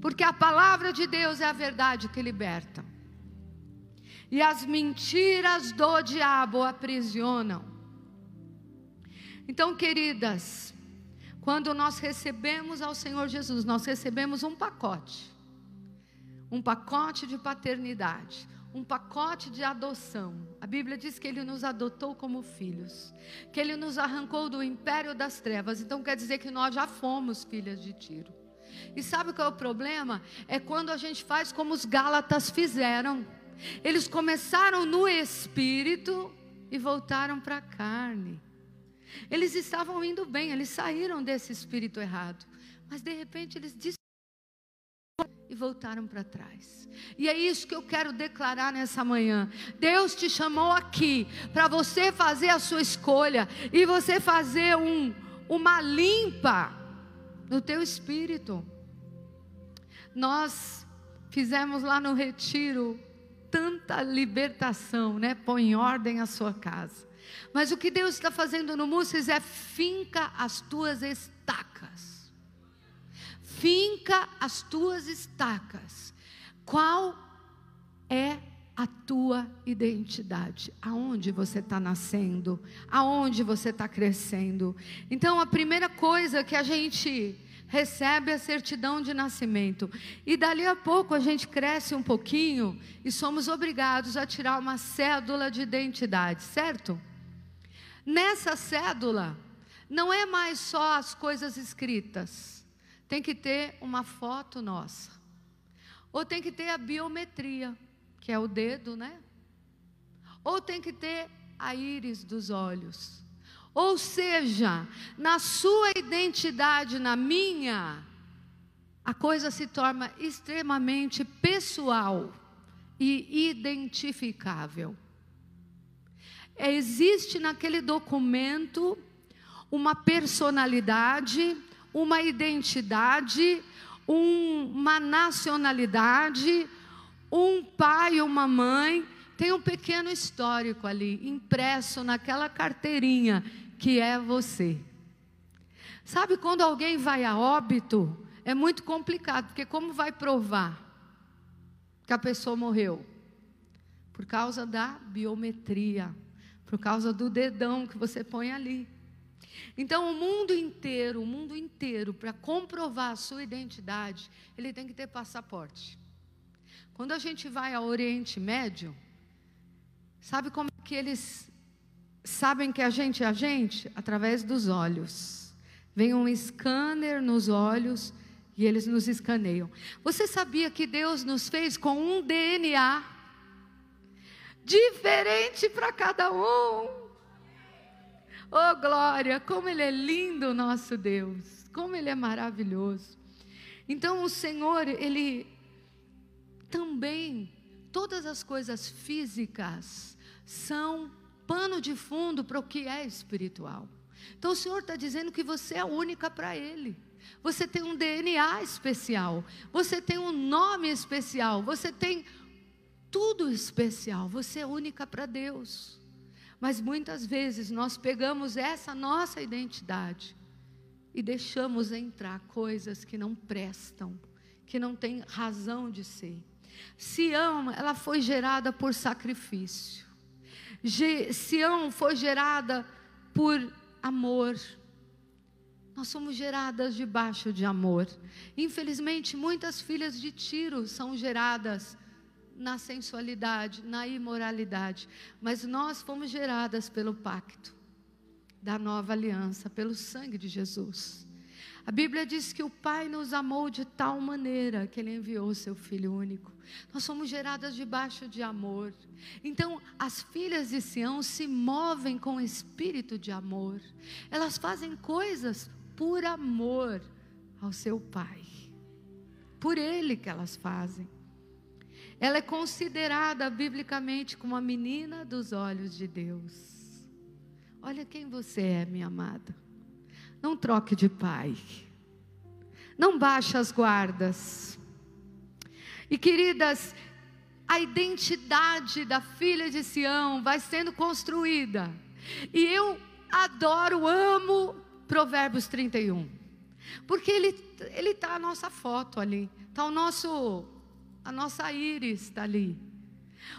A: Porque a palavra de Deus é a verdade que liberta. E as mentiras do diabo aprisionam. Então, queridas, quando nós recebemos ao Senhor Jesus, nós recebemos um pacote. Um pacote de paternidade, um pacote de adoção. A Bíblia diz que ele nos adotou como filhos, que ele nos arrancou do império das trevas. Então quer dizer que nós já fomos filhas de Tiro. E sabe qual é o problema? É quando a gente faz como os Gálatas fizeram. Eles começaram no espírito e voltaram para a carne. Eles estavam indo bem, eles saíram desse espírito errado. Mas de repente eles e voltaram para trás. E é isso que eu quero declarar nessa manhã. Deus te chamou aqui para você fazer a sua escolha e você fazer um, uma limpa no teu espírito. Nós fizemos lá no retiro tanta libertação, né? Põe em ordem a sua casa. Mas o que Deus está fazendo no Múcias é finca as tuas estacas finca as tuas estacas. Qual é a tua identidade? Aonde você está nascendo? Aonde você está crescendo? Então, a primeira coisa que a gente recebe a certidão de nascimento. E dali a pouco a gente cresce um pouquinho e somos obrigados a tirar uma cédula de identidade, certo? Nessa cédula, não é mais só as coisas escritas, tem que ter uma foto nossa, ou tem que ter a biometria, que é o dedo, né? Ou tem que ter a íris dos olhos. Ou seja, na sua identidade, na minha, a coisa se torna extremamente pessoal e identificável. Existe naquele documento uma personalidade, uma identidade, um, uma nacionalidade, um pai, uma mãe tem um pequeno histórico ali, impresso naquela carteirinha, que é você. Sabe quando alguém vai a óbito, é muito complicado, porque como vai provar que a pessoa morreu? Por causa da biometria, por causa do dedão que você põe ali. Então, o mundo inteiro, o mundo inteiro, para comprovar a sua identidade, ele tem que ter passaporte. Quando a gente vai ao Oriente Médio, Sabe como que eles sabem que a gente é a gente? Através dos olhos. Vem um scanner nos olhos e eles nos escaneiam. Você sabia que Deus nos fez com um DNA diferente para cada um? Oh, glória, como Ele é lindo, nosso Deus, como Ele é maravilhoso. Então, o Senhor, Ele também todas as coisas físicas são pano de fundo para o que é espiritual. Então o Senhor está dizendo que você é única para Ele. Você tem um DNA especial, você tem um nome especial, você tem tudo especial, você é única para Deus. Mas muitas vezes nós pegamos essa nossa identidade e deixamos entrar coisas que não prestam, que não têm razão de ser. Sião, ela foi gerada por sacrifício. Sião foi gerada por amor. Nós somos geradas debaixo de amor. Infelizmente, muitas filhas de Tiro são geradas na sensualidade, na imoralidade, mas nós fomos geradas pelo pacto da nova aliança, pelo sangue de Jesus. A Bíblia diz que o Pai nos amou de tal maneira que Ele enviou o Seu Filho único. Nós somos geradas debaixo de amor. Então, as filhas de Sião se movem com espírito de amor. Elas fazem coisas por amor ao seu Pai. Por Ele que elas fazem. Ela é considerada biblicamente como a menina dos olhos de Deus. Olha quem você é, minha amada. Não troque de pai. Não baixe as guardas. E queridas, a identidade da filha de Sião vai sendo construída. E eu adoro, amo Provérbios 31. Porque ele ele tá a nossa foto ali, tá o nosso a nossa íris está ali.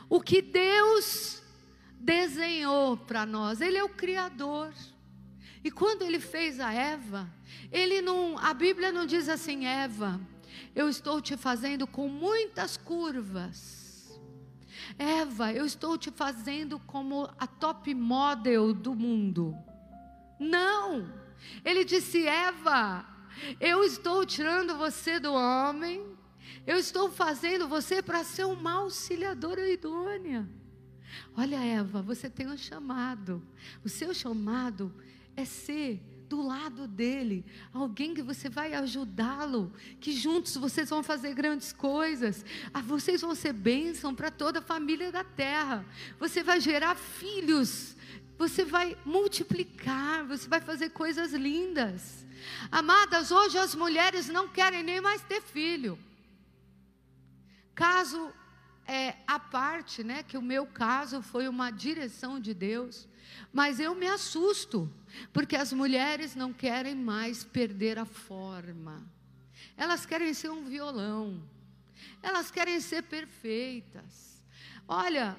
A: O que Deus desenhou para nós, ele é o criador. E quando ele fez a Eva, ele não, a Bíblia não diz assim, Eva, eu estou te fazendo com muitas curvas. Eva, eu estou te fazendo como a top model do mundo. Não. Ele disse: Eva, eu estou tirando você do homem. Eu estou fazendo você para ser uma auxiliadora idônea. Olha, Eva, você tem um chamado. O seu chamado é ser do lado dele, alguém que você vai ajudá-lo, que juntos vocês vão fazer grandes coisas, ah, vocês vão ser bênção para toda a família da terra, você vai gerar filhos, você vai multiplicar, você vai fazer coisas lindas. Amadas, hoje as mulheres não querem nem mais ter filho. Caso é, a parte, né, que o meu caso foi uma direção de Deus. Mas eu me assusto, porque as mulheres não querem mais perder a forma. Elas querem ser um violão. Elas querem ser perfeitas. Olha,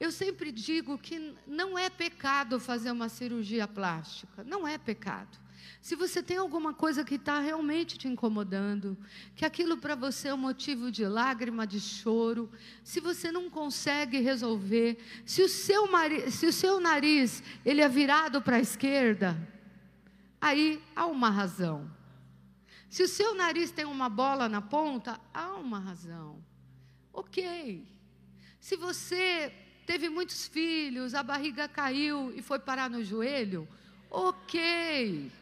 A: eu sempre digo que não é pecado fazer uma cirurgia plástica, não é pecado. Se você tem alguma coisa que está realmente te incomodando, que aquilo para você é um motivo de lágrima, de choro, se você não consegue resolver, se o seu, se o seu nariz ele é virado para a esquerda, aí há uma razão. Se o seu nariz tem uma bola na ponta, há uma razão. Ok. Se você teve muitos filhos, a barriga caiu e foi parar no joelho, ok.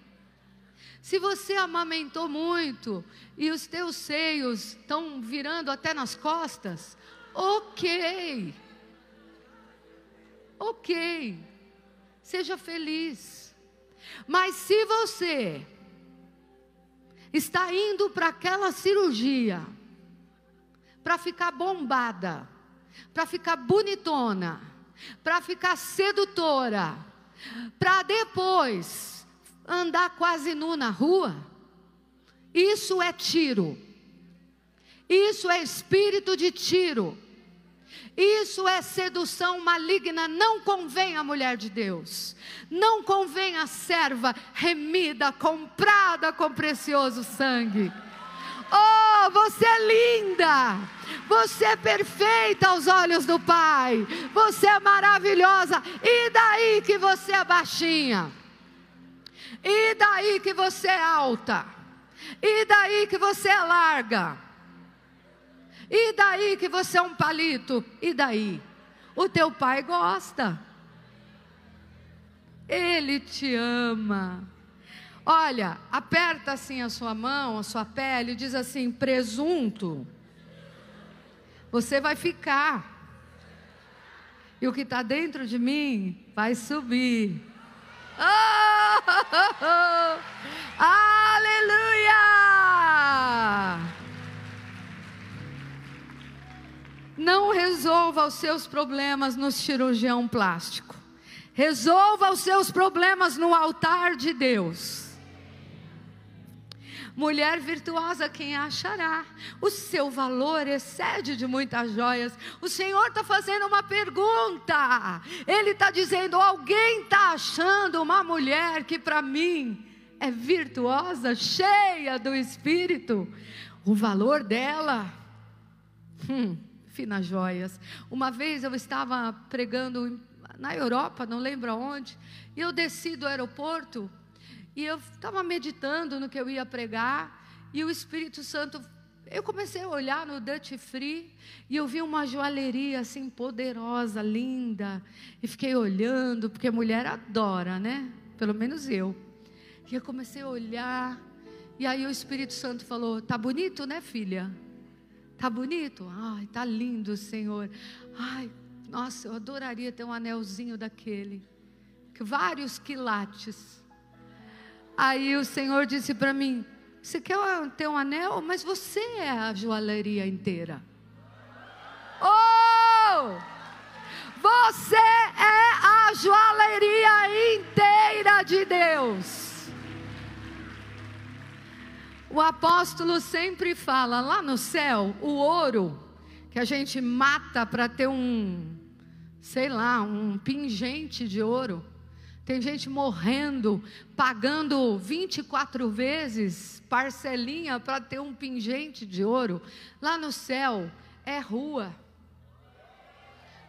A: Se você amamentou muito e os teus seios estão virando até nas costas, ok. Ok. Seja feliz. Mas se você está indo para aquela cirurgia para ficar bombada, para ficar bonitona, para ficar sedutora, para depois andar quase nu na rua, isso é tiro. Isso é espírito de tiro. Isso é sedução maligna, não convém à mulher de Deus, não convém à serva remida, comprada com precioso sangue. Oh, você é linda, você é perfeita aos olhos do Pai, você é maravilhosa, e daí que você é baixinha? E daí que você é alta? E daí que você é larga? E daí que você é um palito? E daí? O teu pai gosta. Ele te ama. Olha, aperta assim a sua mão, a sua pele, e diz assim: presunto. Você vai ficar. E o que está dentro de mim vai subir. Oh, (laughs) Aleluia! Não resolva os seus problemas no cirurgião plástico. Resolva os seus problemas no altar de Deus. Mulher virtuosa, quem achará? O seu valor excede de muitas joias. O Senhor está fazendo uma pergunta. Ele está dizendo: alguém está achando uma mulher que para mim é virtuosa, cheia do Espírito? O valor dela. Hum, finas joias. Uma vez eu estava pregando na Europa, não lembro aonde, e eu desci do aeroporto e eu estava meditando no que eu ia pregar, e o Espírito Santo, eu comecei a olhar no Dutch Free, e eu vi uma joalheria assim poderosa, linda, e fiquei olhando, porque mulher adora, né? Pelo menos eu. E eu comecei a olhar, e aí o Espírito Santo falou: Tá bonito, né, filha? Tá bonito? Ai, tá lindo, Senhor. Ai, nossa, eu adoraria ter um anelzinho daquele. Vários quilates. Aí o Senhor disse para mim: Você quer ter um anel? Mas você é a joalheria inteira. Oh! Você é a joalheria inteira de Deus. O apóstolo sempre fala lá no céu, o ouro que a gente mata para ter um, sei lá, um pingente de ouro. Tem gente morrendo, pagando 24 vezes parcelinha para ter um pingente de ouro. Lá no céu é rua.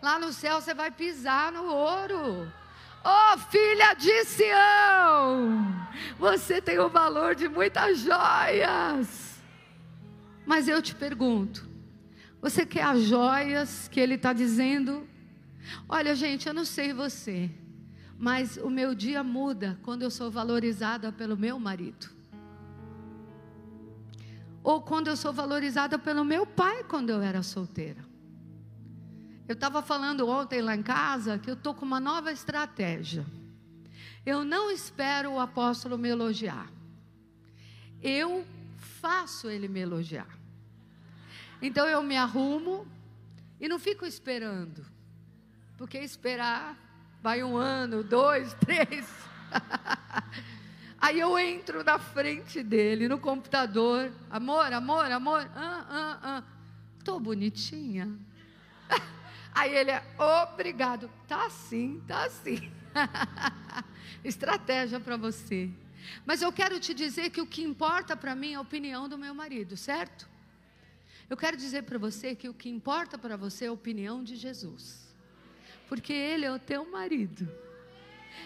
A: Lá no céu você vai pisar no ouro. Oh, filha de Sião, você tem o valor de muitas joias. Mas eu te pergunto, você quer as joias que ele está dizendo? Olha, gente, eu não sei você, mas o meu dia muda quando eu sou valorizada pelo meu marido. Ou quando eu sou valorizada pelo meu pai quando eu era solteira. Eu estava falando ontem lá em casa que eu estou com uma nova estratégia. Eu não espero o apóstolo me elogiar. Eu faço ele me elogiar. Então eu me arrumo e não fico esperando. Porque esperar Vai um ano, dois, (laughs) três. Aí eu entro na frente dele, no computador. Amor, amor, amor. Ah, ah, ah. Tô bonitinha. (laughs) Aí ele é, obrigado. Tá sim, tá sim. (laughs) Estratégia para você. Mas eu quero te dizer que o que importa para mim é a opinião do meu marido, certo? Eu quero dizer para você que o que importa para você é a opinião de Jesus. Porque ele é o teu marido.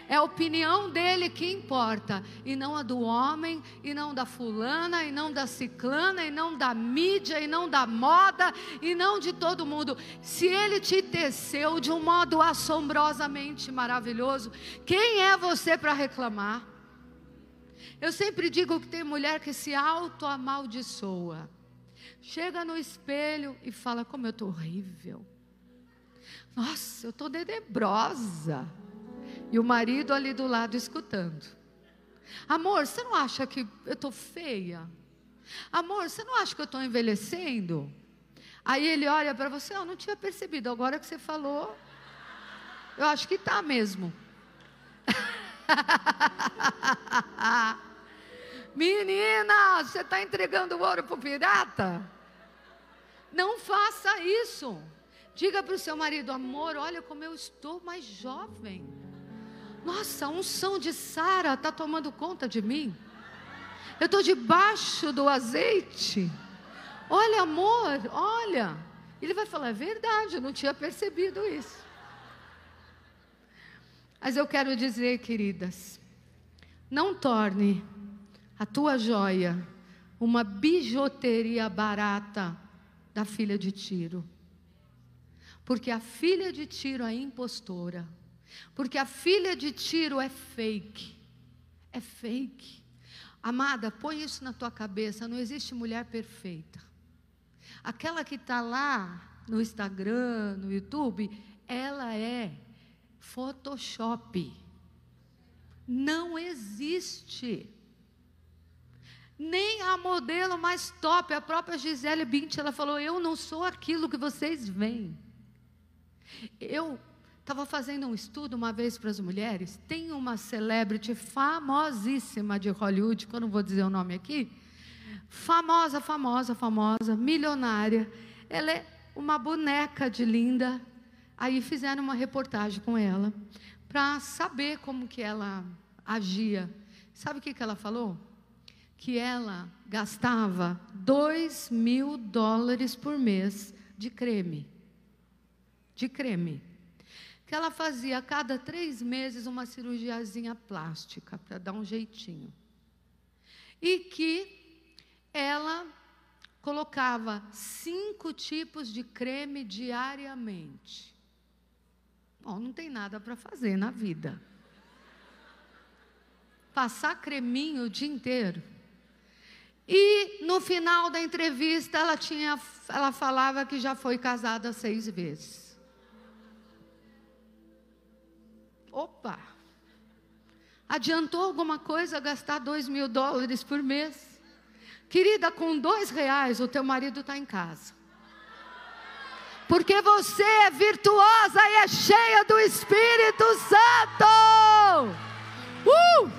A: É a opinião dele que importa, e não a do homem, e não da fulana, e não da ciclana, e não da mídia, e não da moda, e não de todo mundo. Se ele te teceu de um modo assombrosamente maravilhoso, quem é você para reclamar? Eu sempre digo que tem mulher que se auto-amaldiçoa. Chega no espelho e fala: Como eu estou horrível. Nossa, eu estou tenebrosa. E o marido ali do lado escutando. Amor, você não acha que eu estou feia? Amor, você não acha que eu estou envelhecendo? Aí ele olha para você, eu não tinha percebido, agora que você falou, eu acho que está mesmo. (laughs) Menina, você está entregando ouro para o pirata? Não faça isso. Diga para o seu marido, amor, olha como eu estou mais jovem. Nossa, unção de Sara está tomando conta de mim. Eu estou debaixo do azeite. Olha, amor, olha. Ele vai falar, é verdade, eu não tinha percebido isso. Mas eu quero dizer, queridas, não torne a tua joia uma bijuteria barata da filha de Tiro. Porque a filha de Tiro é impostora. Porque a filha de Tiro é fake. É fake. Amada, põe isso na tua cabeça: não existe mulher perfeita. Aquela que está lá no Instagram, no YouTube, ela é Photoshop. Não existe. Nem a modelo mais top, a própria Gisele Bint, ela falou: Eu não sou aquilo que vocês veem. Eu Estava fazendo um estudo uma vez para as mulheres. Tem uma celebrity famosíssima de Hollywood, que eu não vou dizer o nome aqui. Famosa, famosa, famosa, milionária. Ela é uma boneca de linda. Aí fizeram uma reportagem com ela para saber como que ela agia. Sabe o que, que ela falou? Que ela gastava 2 mil dólares por mês de creme. De creme que ela fazia a cada três meses uma cirurgiazinha plástica para dar um jeitinho. E que ela colocava cinco tipos de creme diariamente. Bom, não tem nada para fazer na vida. Passar creminho o dia inteiro. E no final da entrevista ela tinha, ela falava que já foi casada seis vezes. Opa! Adiantou alguma coisa gastar dois mil dólares por mês? Querida, com dois reais o teu marido está em casa. Porque você é virtuosa e é cheia do Espírito Santo. Uh!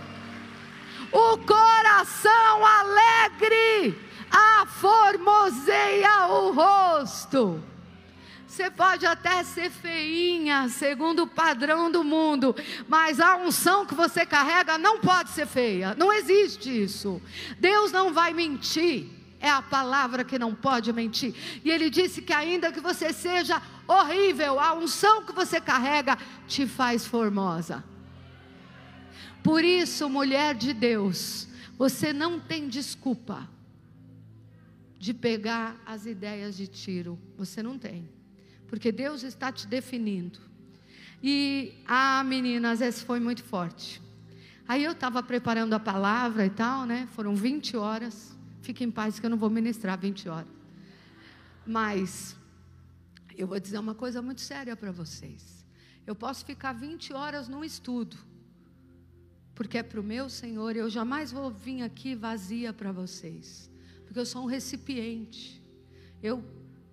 A: O coração alegre aformoseia o rosto. Você pode até ser feinha, segundo o padrão do mundo, mas a unção que você carrega não pode ser feia. Não existe isso. Deus não vai mentir. É a palavra que não pode mentir. E ele disse que ainda que você seja horrível, a unção que você carrega te faz formosa. Por isso, mulher de Deus, você não tem desculpa de pegar as ideias de tiro. Você não tem porque Deus está te definindo. E, ah, meninas, esse foi muito forte. Aí eu estava preparando a palavra e tal, né? Foram 20 horas. Fique em paz que eu não vou ministrar 20 horas. Mas eu vou dizer uma coisa muito séria para vocês. Eu posso ficar 20 horas num estudo, porque é para o meu Senhor, eu jamais vou vir aqui vazia para vocês, porque eu sou um recipiente. Eu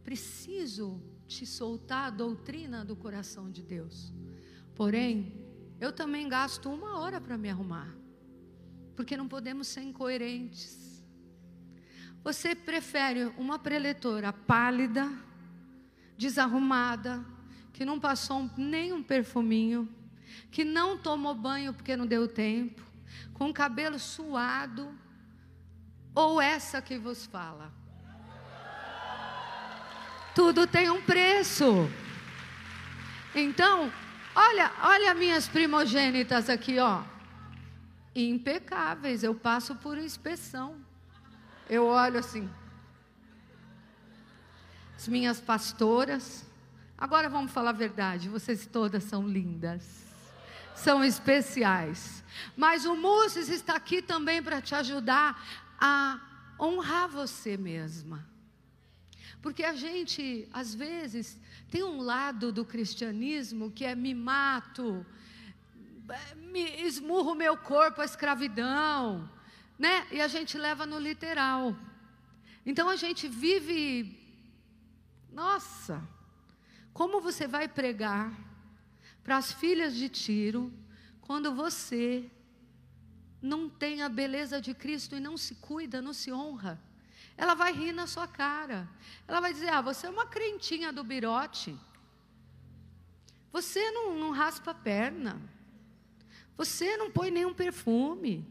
A: preciso te soltar a doutrina do coração de Deus. Porém, eu também gasto uma hora para me arrumar, porque não podemos ser incoerentes. Você prefere uma preletora pálida, desarrumada, que não passou nem um perfuminho, que não tomou banho porque não deu tempo, com o cabelo suado, ou essa que vos fala? Tudo tem um preço. Então, olha, olha minhas primogênitas aqui, ó. Impecáveis, eu passo por inspeção. Eu olho assim. As minhas pastoras. Agora vamos falar a verdade, vocês todas são lindas. São especiais. Mas o Moses está aqui também para te ajudar a honrar você mesma. Porque a gente, às vezes, tem um lado do cristianismo que é me mato, me esmurro meu corpo à escravidão, né? E a gente leva no literal. Então a gente vive, nossa, como você vai pregar para as filhas de Tiro quando você não tem a beleza de Cristo e não se cuida, não se honra. Ela vai rir na sua cara. Ela vai dizer: Ah, você é uma crentinha do birote. Você não, não raspa a perna. Você não põe nenhum perfume.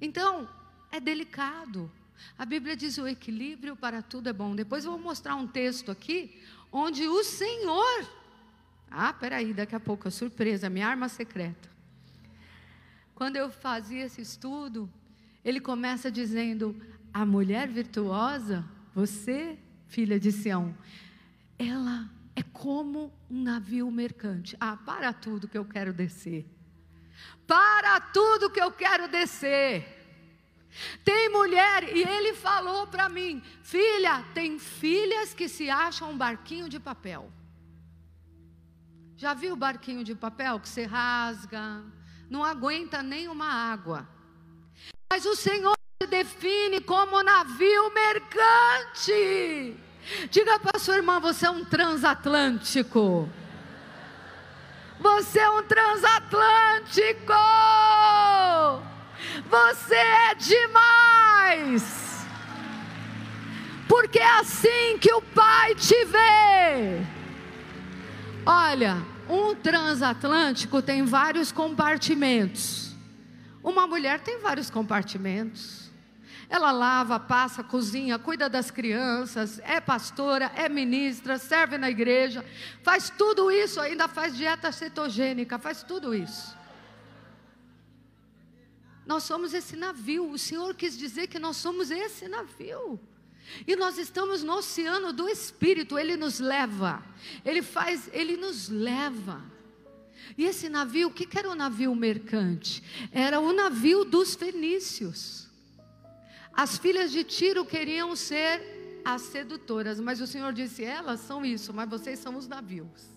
A: Então, é delicado. A Bíblia diz: o equilíbrio para tudo é bom. Depois eu vou mostrar um texto aqui, onde o Senhor. Ah, peraí, daqui a pouco, a surpresa, minha arma secreta. Quando eu fazia esse estudo, ele começa dizendo: a mulher virtuosa, você, filha de Sião, ela é como um navio mercante. Ah, para tudo que eu quero descer. Para tudo que eu quero descer. Tem mulher, e ele falou para mim: filha, tem filhas que se acham um barquinho de papel. Já viu o barquinho de papel que você rasga? não aguenta nenhuma água. Mas o Senhor define como navio mercante. Diga para sua irmã: você é um transatlântico. Você é um transatlântico. Você é demais. Porque é assim que o Pai te vê. Olha, um transatlântico tem vários compartimentos. Uma mulher tem vários compartimentos. Ela lava, passa, cozinha, cuida das crianças, é pastora, é ministra, serve na igreja, faz tudo isso, ainda faz dieta cetogênica, faz tudo isso. Nós somos esse navio. O Senhor quis dizer que nós somos esse navio. E nós estamos no oceano do Espírito, ele nos leva, ele faz, ele nos leva. E esse navio, o que era o navio mercante? Era o navio dos fenícios. As filhas de Tiro queriam ser as sedutoras, mas o Senhor disse: elas são isso, mas vocês são os navios.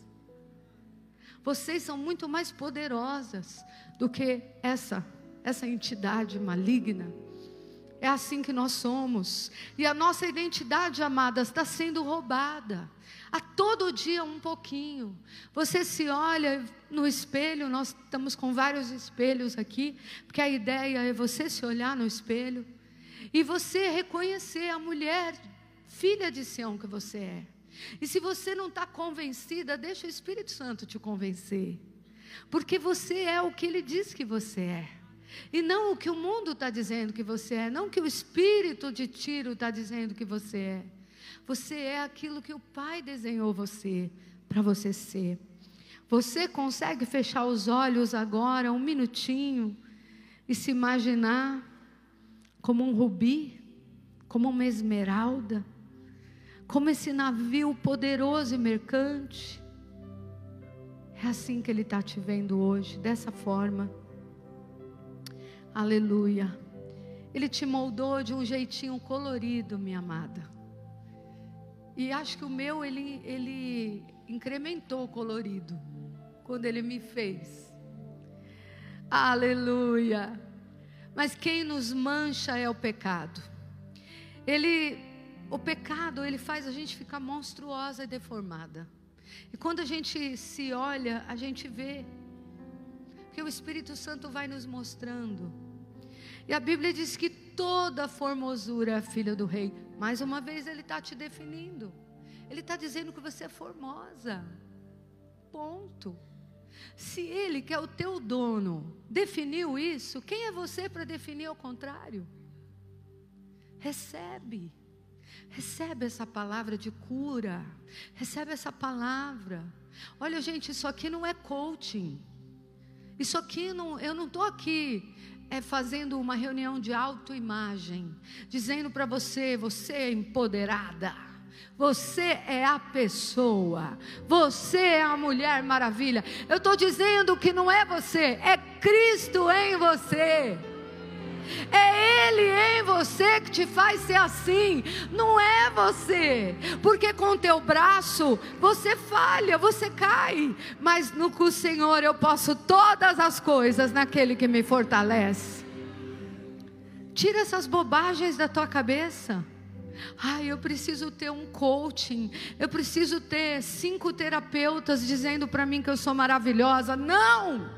A: Vocês são muito mais poderosas do que essa essa entidade maligna. É assim que nós somos. E a nossa identidade, amadas, está sendo roubada. A todo dia um pouquinho. Você se olha no espelho, nós estamos com vários espelhos aqui, porque a ideia é você se olhar no espelho e você reconhecer a mulher, filha de Sião que você é. E se você não está convencida, deixa o Espírito Santo te convencer. Porque você é o que ele diz que você é. E não o que o mundo está dizendo que você é, não o que o espírito de Tiro está dizendo que você é. Você é aquilo que o Pai desenhou você para você ser. Você consegue fechar os olhos agora, um minutinho, e se imaginar como um rubi, como uma esmeralda, como esse navio poderoso e mercante? É assim que Ele está te vendo hoje, dessa forma. Aleluia. Ele te moldou de um jeitinho colorido, minha amada. E acho que o meu ele ele incrementou o colorido quando ele me fez. Aleluia. Mas quem nos mancha é o pecado. Ele o pecado, ele faz a gente ficar monstruosa e deformada. E quando a gente se olha, a gente vê que o Espírito Santo vai nos mostrando e a Bíblia diz que toda formosura é filha do rei. Mais uma vez ele está te definindo. Ele está dizendo que você é formosa. Ponto. Se ele, que é o teu dono, definiu isso, quem é você para definir o contrário? Recebe. Recebe essa palavra de cura. Recebe essa palavra. Olha, gente, isso aqui não é coaching. Isso aqui não, eu não estou aqui é fazendo uma reunião de autoimagem, dizendo para você, você é empoderada. Você é a pessoa, você é a mulher maravilha. Eu estou dizendo que não é você, é Cristo em você. É Ele em você que te faz ser assim, não é você, porque com o teu braço você falha, você cai, mas no com o Senhor eu posso todas as coisas naquele que me fortalece. Tira essas bobagens da tua cabeça. Ai, eu preciso ter um coaching, eu preciso ter cinco terapeutas dizendo para mim que eu sou maravilhosa. Não!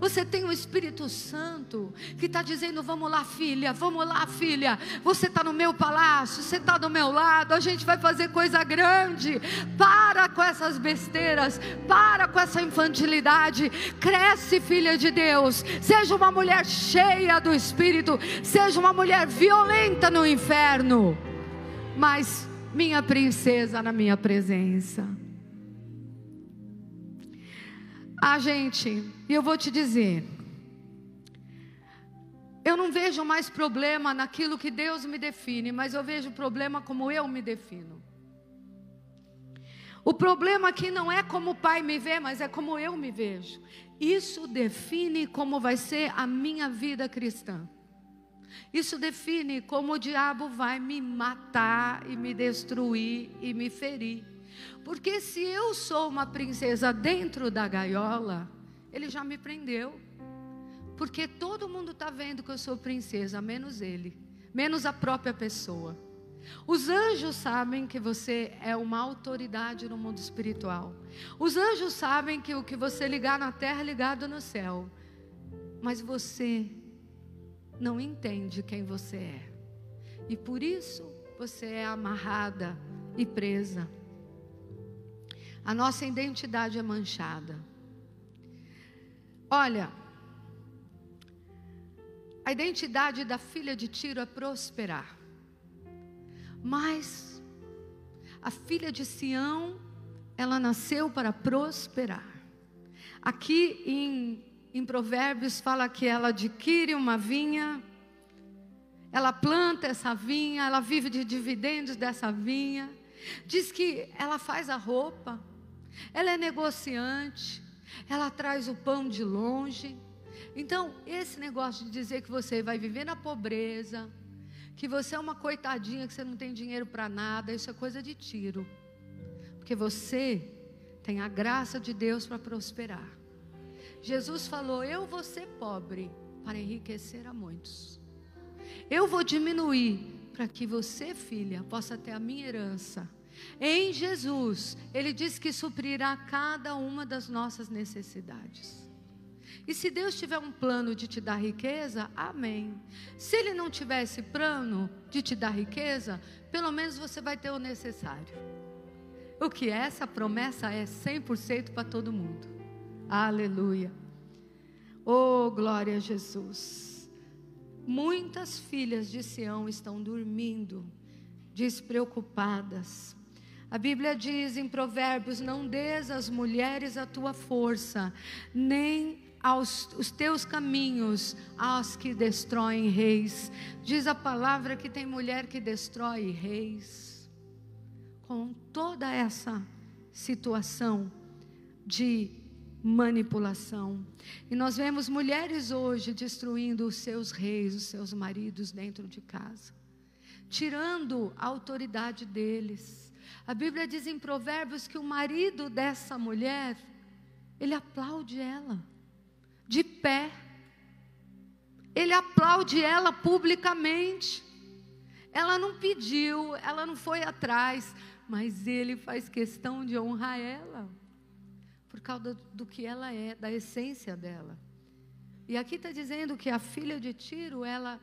A: Você tem o Espírito Santo que está dizendo: Vamos lá, filha, vamos lá, filha. Você está no meu palácio, você está do meu lado. A gente vai fazer coisa grande. Para com essas besteiras, para com essa infantilidade. Cresce, filha de Deus. Seja uma mulher cheia do Espírito. Seja uma mulher violenta no inferno. Mas, minha princesa, na minha presença. Ah, gente, e eu vou te dizer, eu não vejo mais problema naquilo que Deus me define, mas eu vejo problema como eu me defino. O problema aqui não é como o pai me vê, mas é como eu me vejo. Isso define como vai ser a minha vida cristã. Isso define como o diabo vai me matar e me destruir e me ferir. Porque se eu sou uma princesa dentro da gaiola, ele já me prendeu. Porque todo mundo está vendo que eu sou princesa, menos ele, menos a própria pessoa. Os anjos sabem que você é uma autoridade no mundo espiritual. Os anjos sabem que o que você ligar na terra é ligado no céu. Mas você não entende quem você é. E por isso você é amarrada e presa a nossa identidade é manchada. Olha, a identidade da filha de Tiro é prosperar. Mas a filha de Sião, ela nasceu para prosperar. Aqui em, em Provérbios fala que ela adquire uma vinha, ela planta essa vinha, ela vive de dividendos dessa vinha. Diz que ela faz a roupa, ela é negociante, ela traz o pão de longe. Então, esse negócio de dizer que você vai viver na pobreza, que você é uma coitadinha, que você não tem dinheiro para nada, isso é coisa de tiro. Porque você tem a graça de Deus para prosperar. Jesus falou: Eu vou ser pobre para enriquecer a muitos. Eu vou diminuir para que você, filha, possa ter a minha herança em Jesus, Ele diz que suprirá cada uma das nossas necessidades. E se Deus tiver um plano de te dar riqueza, amém. Se Ele não tiver esse plano de te dar riqueza, pelo menos você vai ter o necessário. O que é essa promessa é 100% para todo mundo. Aleluia. Oh, glória a Jesus. Muitas filhas de Sião estão dormindo, despreocupadas, a Bíblia diz em Provérbios: Não des às mulheres a tua força, nem aos os teus caminhos aos que destroem reis. Diz a palavra que tem mulher que destrói reis. Com toda essa situação de manipulação. E nós vemos mulheres hoje destruindo os seus reis, os seus maridos dentro de casa, tirando a autoridade deles a Bíblia diz em Provérbios que o marido dessa mulher, ele aplaude ela, de pé. Ele aplaude ela publicamente. Ela não pediu, ela não foi atrás, mas ele faz questão de honrar ela, por causa do que ela é, da essência dela. E aqui está dizendo que a filha de Tiro, ela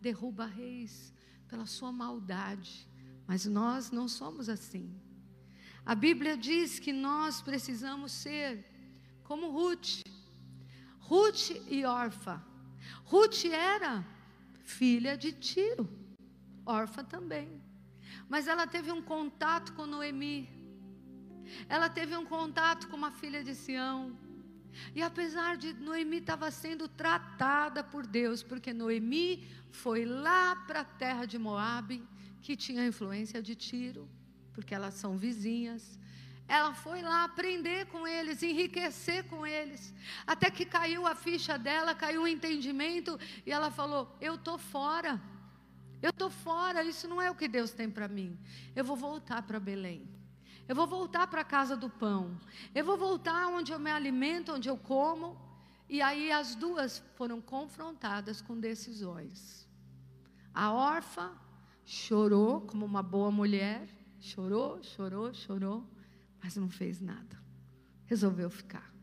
A: derruba reis pela sua maldade. Mas nós não somos assim. A Bíblia diz que nós precisamos ser como Ruth. Ruth e Orfa. Ruth era filha de Tiro, órfã também. Mas ela teve um contato com Noemi. Ela teve um contato com uma filha de Sião. E apesar de Noemi estava sendo tratada por Deus, porque Noemi foi lá para a terra de Moabe, que tinha influência de Tiro, porque elas são vizinhas. Ela foi lá aprender com eles, enriquecer com eles, até que caiu a ficha dela, caiu o entendimento e ela falou: "Eu tô fora. Eu tô fora, isso não é o que Deus tem para mim. Eu vou voltar para Belém. Eu vou voltar para a casa do pão. Eu vou voltar onde eu me alimento, onde eu como. E aí as duas foram confrontadas com decisões. A órfã chorou como uma boa mulher, chorou, chorou, chorou, mas não fez nada. Resolveu ficar.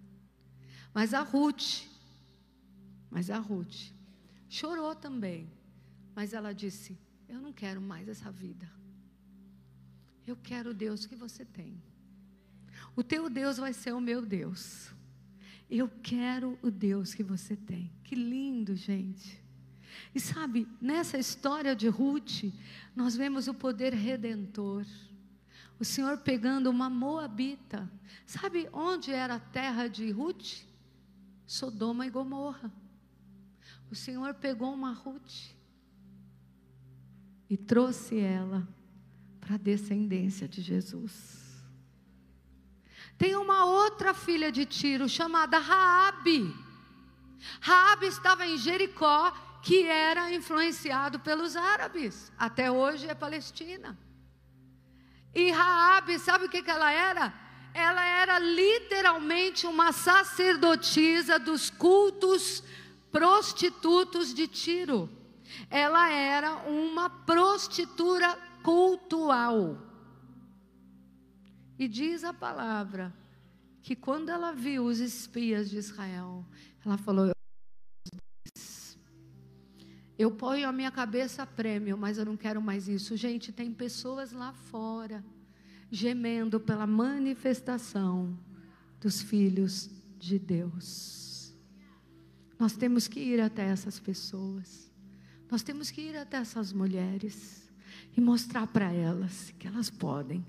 A: Mas a Ruth, mas a Ruth chorou também, mas ela disse: Eu não quero mais essa vida. Eu quero o Deus que você tem. O teu Deus vai ser o meu Deus. Eu quero o Deus que você tem. Que lindo, gente. E sabe, nessa história de Ruth, nós vemos o poder redentor. O Senhor pegando uma moabita. Sabe onde era a terra de Ruth? Sodoma e Gomorra. O Senhor pegou uma Ruth e trouxe ela para a descendência de Jesus. Tem uma outra filha de Tiro chamada Raabe. Raabe estava em Jericó, que era influenciado pelos árabes. Até hoje é Palestina. E Raabe, sabe o que, que ela era? Ela era literalmente uma sacerdotisa dos cultos prostitutos de Tiro. Ela era uma prostituta cultual. E diz a palavra que quando ela viu os espias de Israel, ela falou: Eu ponho a minha cabeça a prêmio, mas eu não quero mais isso. Gente, tem pessoas lá fora gemendo pela manifestação dos filhos de Deus. Nós temos que ir até essas pessoas. Nós temos que ir até essas mulheres e mostrar para elas que elas podem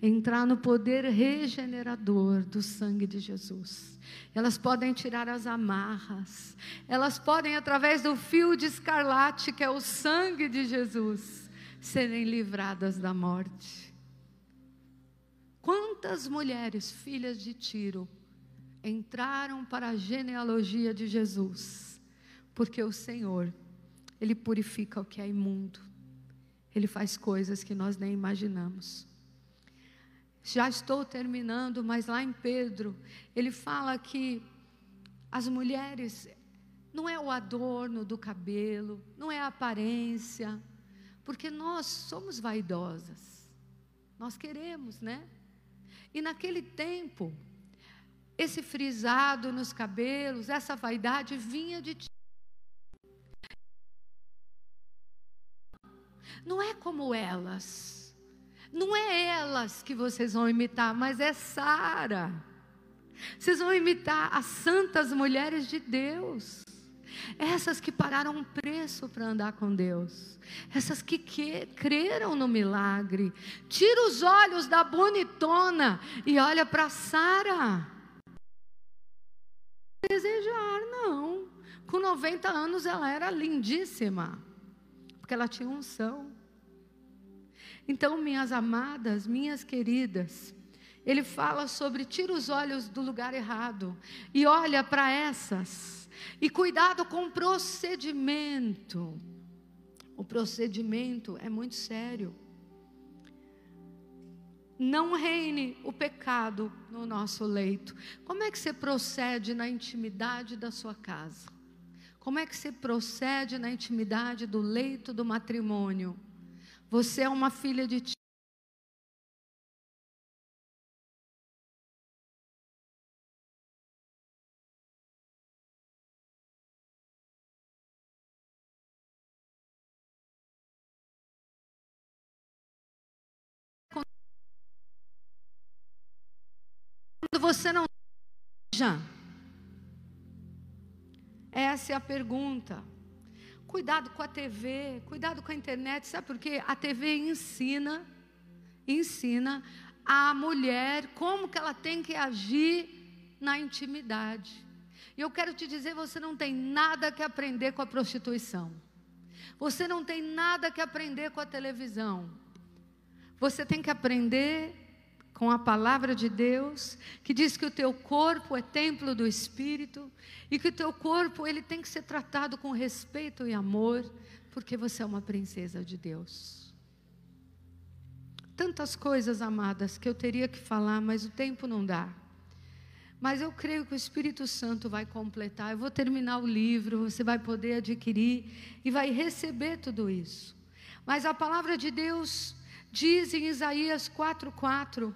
A: entrar no poder regenerador do sangue de Jesus. Elas podem tirar as amarras, elas podem, através do fio de escarlate, que é o sangue de Jesus, serem livradas da morte. Quantas mulheres, filhas de Tiro, entraram para a genealogia de Jesus, porque o Senhor, Ele purifica o que é imundo ele faz coisas que nós nem imaginamos. Já estou terminando, mas lá em Pedro, ele fala que as mulheres não é o adorno do cabelo, não é a aparência, porque nós somos vaidosas. Nós queremos, né? E naquele tempo, esse frisado nos cabelos, essa vaidade vinha de Não é como elas. Não é elas que vocês vão imitar, mas é Sara. Vocês vão imitar as santas mulheres de Deus. Essas que pararam um preço para andar com Deus. Essas que, que creram no milagre. Tira os olhos da bonitona e olha para Sara. Desejar, não. Com 90 anos ela era lindíssima. Porque ela tinha unção. Então, minhas amadas, minhas queridas, ele fala sobre tira os olhos do lugar errado e olha para essas. E cuidado com o procedimento. O procedimento é muito sério. Não reine o pecado no nosso leito. Como é que você procede na intimidade da sua casa? Como é que você procede na intimidade do leito do matrimônio? Você é uma filha de ti. você não já? Essa é a pergunta. Cuidado com a TV, cuidado com a internet, sabe por quê? A TV ensina, ensina a mulher como que ela tem que agir na intimidade. E eu quero te dizer, você não tem nada que aprender com a prostituição. Você não tem nada que aprender com a televisão. Você tem que aprender com a palavra de Deus, que diz que o teu corpo é templo do Espírito e que o teu corpo ele tem que ser tratado com respeito e amor, porque você é uma princesa de Deus. Tantas coisas amadas que eu teria que falar, mas o tempo não dá. Mas eu creio que o Espírito Santo vai completar. Eu vou terminar o livro, você vai poder adquirir e vai receber tudo isso. Mas a palavra de Deus diz em Isaías 4:4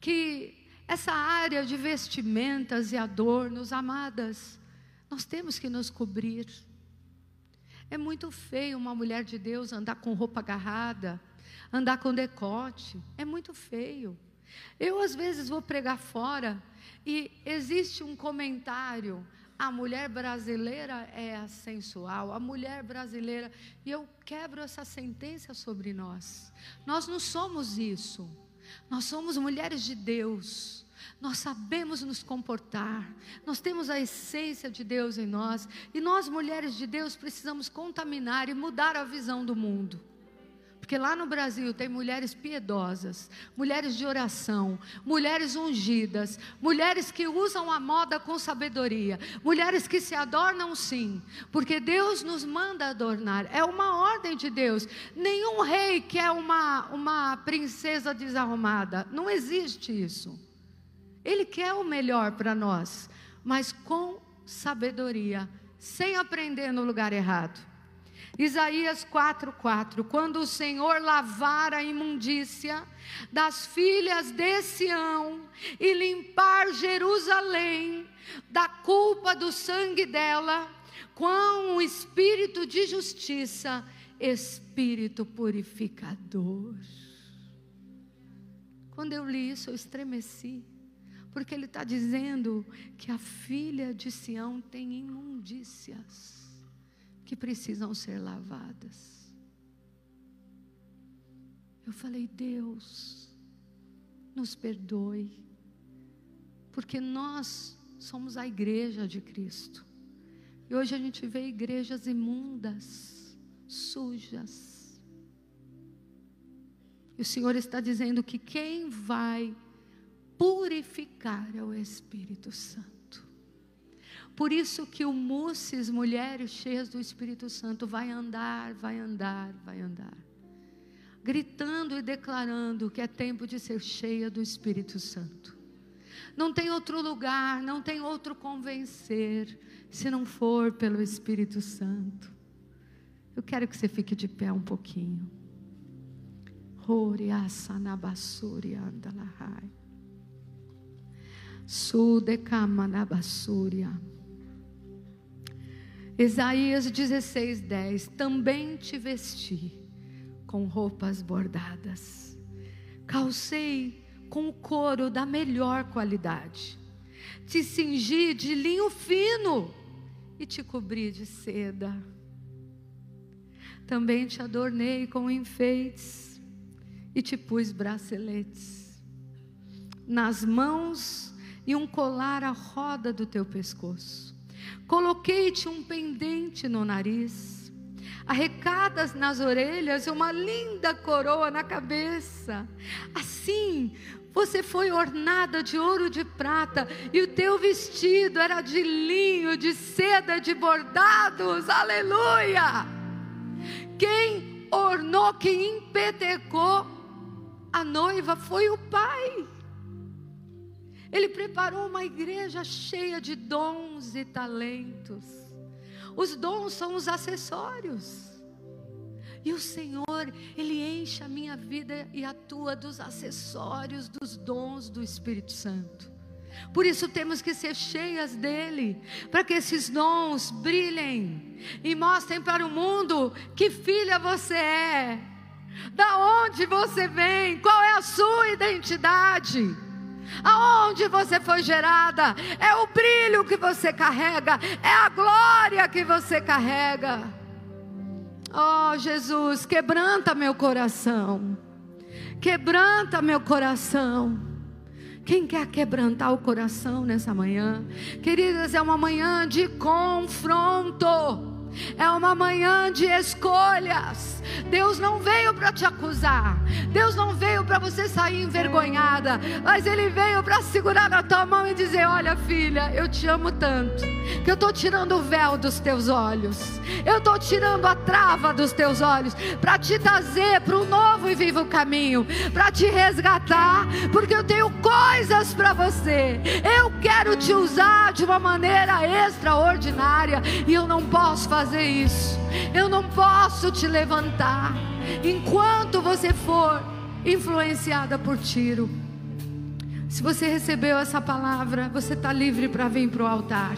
A: que essa área de vestimentas e adornos, amadas, nós temos que nos cobrir. É muito feio uma mulher de Deus andar com roupa agarrada, andar com decote. É muito feio. Eu, às vezes, vou pregar fora e existe um comentário. A mulher brasileira é sensual, a mulher brasileira. E eu quebro essa sentença sobre nós. Nós não somos isso. Nós somos mulheres de Deus. Nós sabemos nos comportar, nós temos a essência de Deus em nós, e nós, mulheres de Deus, precisamos contaminar e mudar a visão do mundo. Porque lá no Brasil tem mulheres piedosas, mulheres de oração, mulheres ungidas, mulheres que usam a moda com sabedoria, mulheres que se adornam sim, porque Deus nos manda adornar, é uma ordem de Deus. Nenhum rei quer uma, uma princesa desarrumada, não existe isso. Ele quer o melhor para nós, mas com sabedoria, sem aprender no lugar errado. Isaías 4:4 Quando o Senhor lavar a imundícia das filhas de Sião e limpar Jerusalém da culpa do sangue dela, com o espírito de justiça, espírito purificador. Quando eu li isso, eu estremeci, porque ele está dizendo que a filha de Sião tem imundícias que precisam ser lavadas. Eu falei, Deus, nos perdoe, porque nós somos a igreja de Cristo. E hoje a gente vê igrejas imundas, sujas. E o Senhor está dizendo que quem vai purificar é o Espírito Santo. Por isso que o Musses, mulheres cheias do Espírito Santo, vai andar, vai andar, vai andar. Gritando e declarando que é tempo de ser cheia do Espírito Santo. Não tem outro lugar, não tem outro convencer, se não for pelo Espírito Santo. Eu quero que você fique de pé um pouquinho. Sudekamanabasurya. Isaías 16, 10: Também te vesti com roupas bordadas, calcei com couro da melhor qualidade, te cingi de linho fino e te cobri de seda. Também te adornei com enfeites e te pus braceletes nas mãos e um colar à roda do teu pescoço Coloquei-te um pendente no nariz, arrecadas nas orelhas e uma linda coroa na cabeça. Assim, você foi ornada de ouro de prata, e o teu vestido era de linho, de seda, de bordados. Aleluia! Quem ornou, quem empetecou a noiva foi o pai. Ele preparou uma igreja cheia de dons e talentos. Os dons são os acessórios. E o Senhor, Ele enche a minha vida e a tua dos acessórios, dos dons do Espírito Santo. Por isso temos que ser cheias dele, para que esses dons brilhem e mostrem para o mundo que filha você é, da onde você vem, qual é a sua identidade. Aonde você foi gerada, é o brilho que você carrega, é a glória que você carrega. Oh, Jesus, quebranta meu coração, quebranta meu coração. Quem quer quebrantar o coração nessa manhã? Queridas, é uma manhã de confronto. É uma manhã de escolhas. Deus não veio para te acusar. Deus não veio para você sair envergonhada. Mas Ele veio para segurar na tua mão e dizer: Olha, filha, eu te amo tanto. Que eu estou tirando o véu dos teus olhos. Eu estou tirando a trava dos teus olhos. Para te trazer para um novo e vivo caminho. Para te resgatar. Porque eu tenho coisas para você. Eu quero te usar de uma maneira extraordinária. E eu não posso fazer fazer isso. Eu não posso te levantar enquanto você for influenciada por tiro. Se você recebeu essa palavra, você está livre para vir para o altar.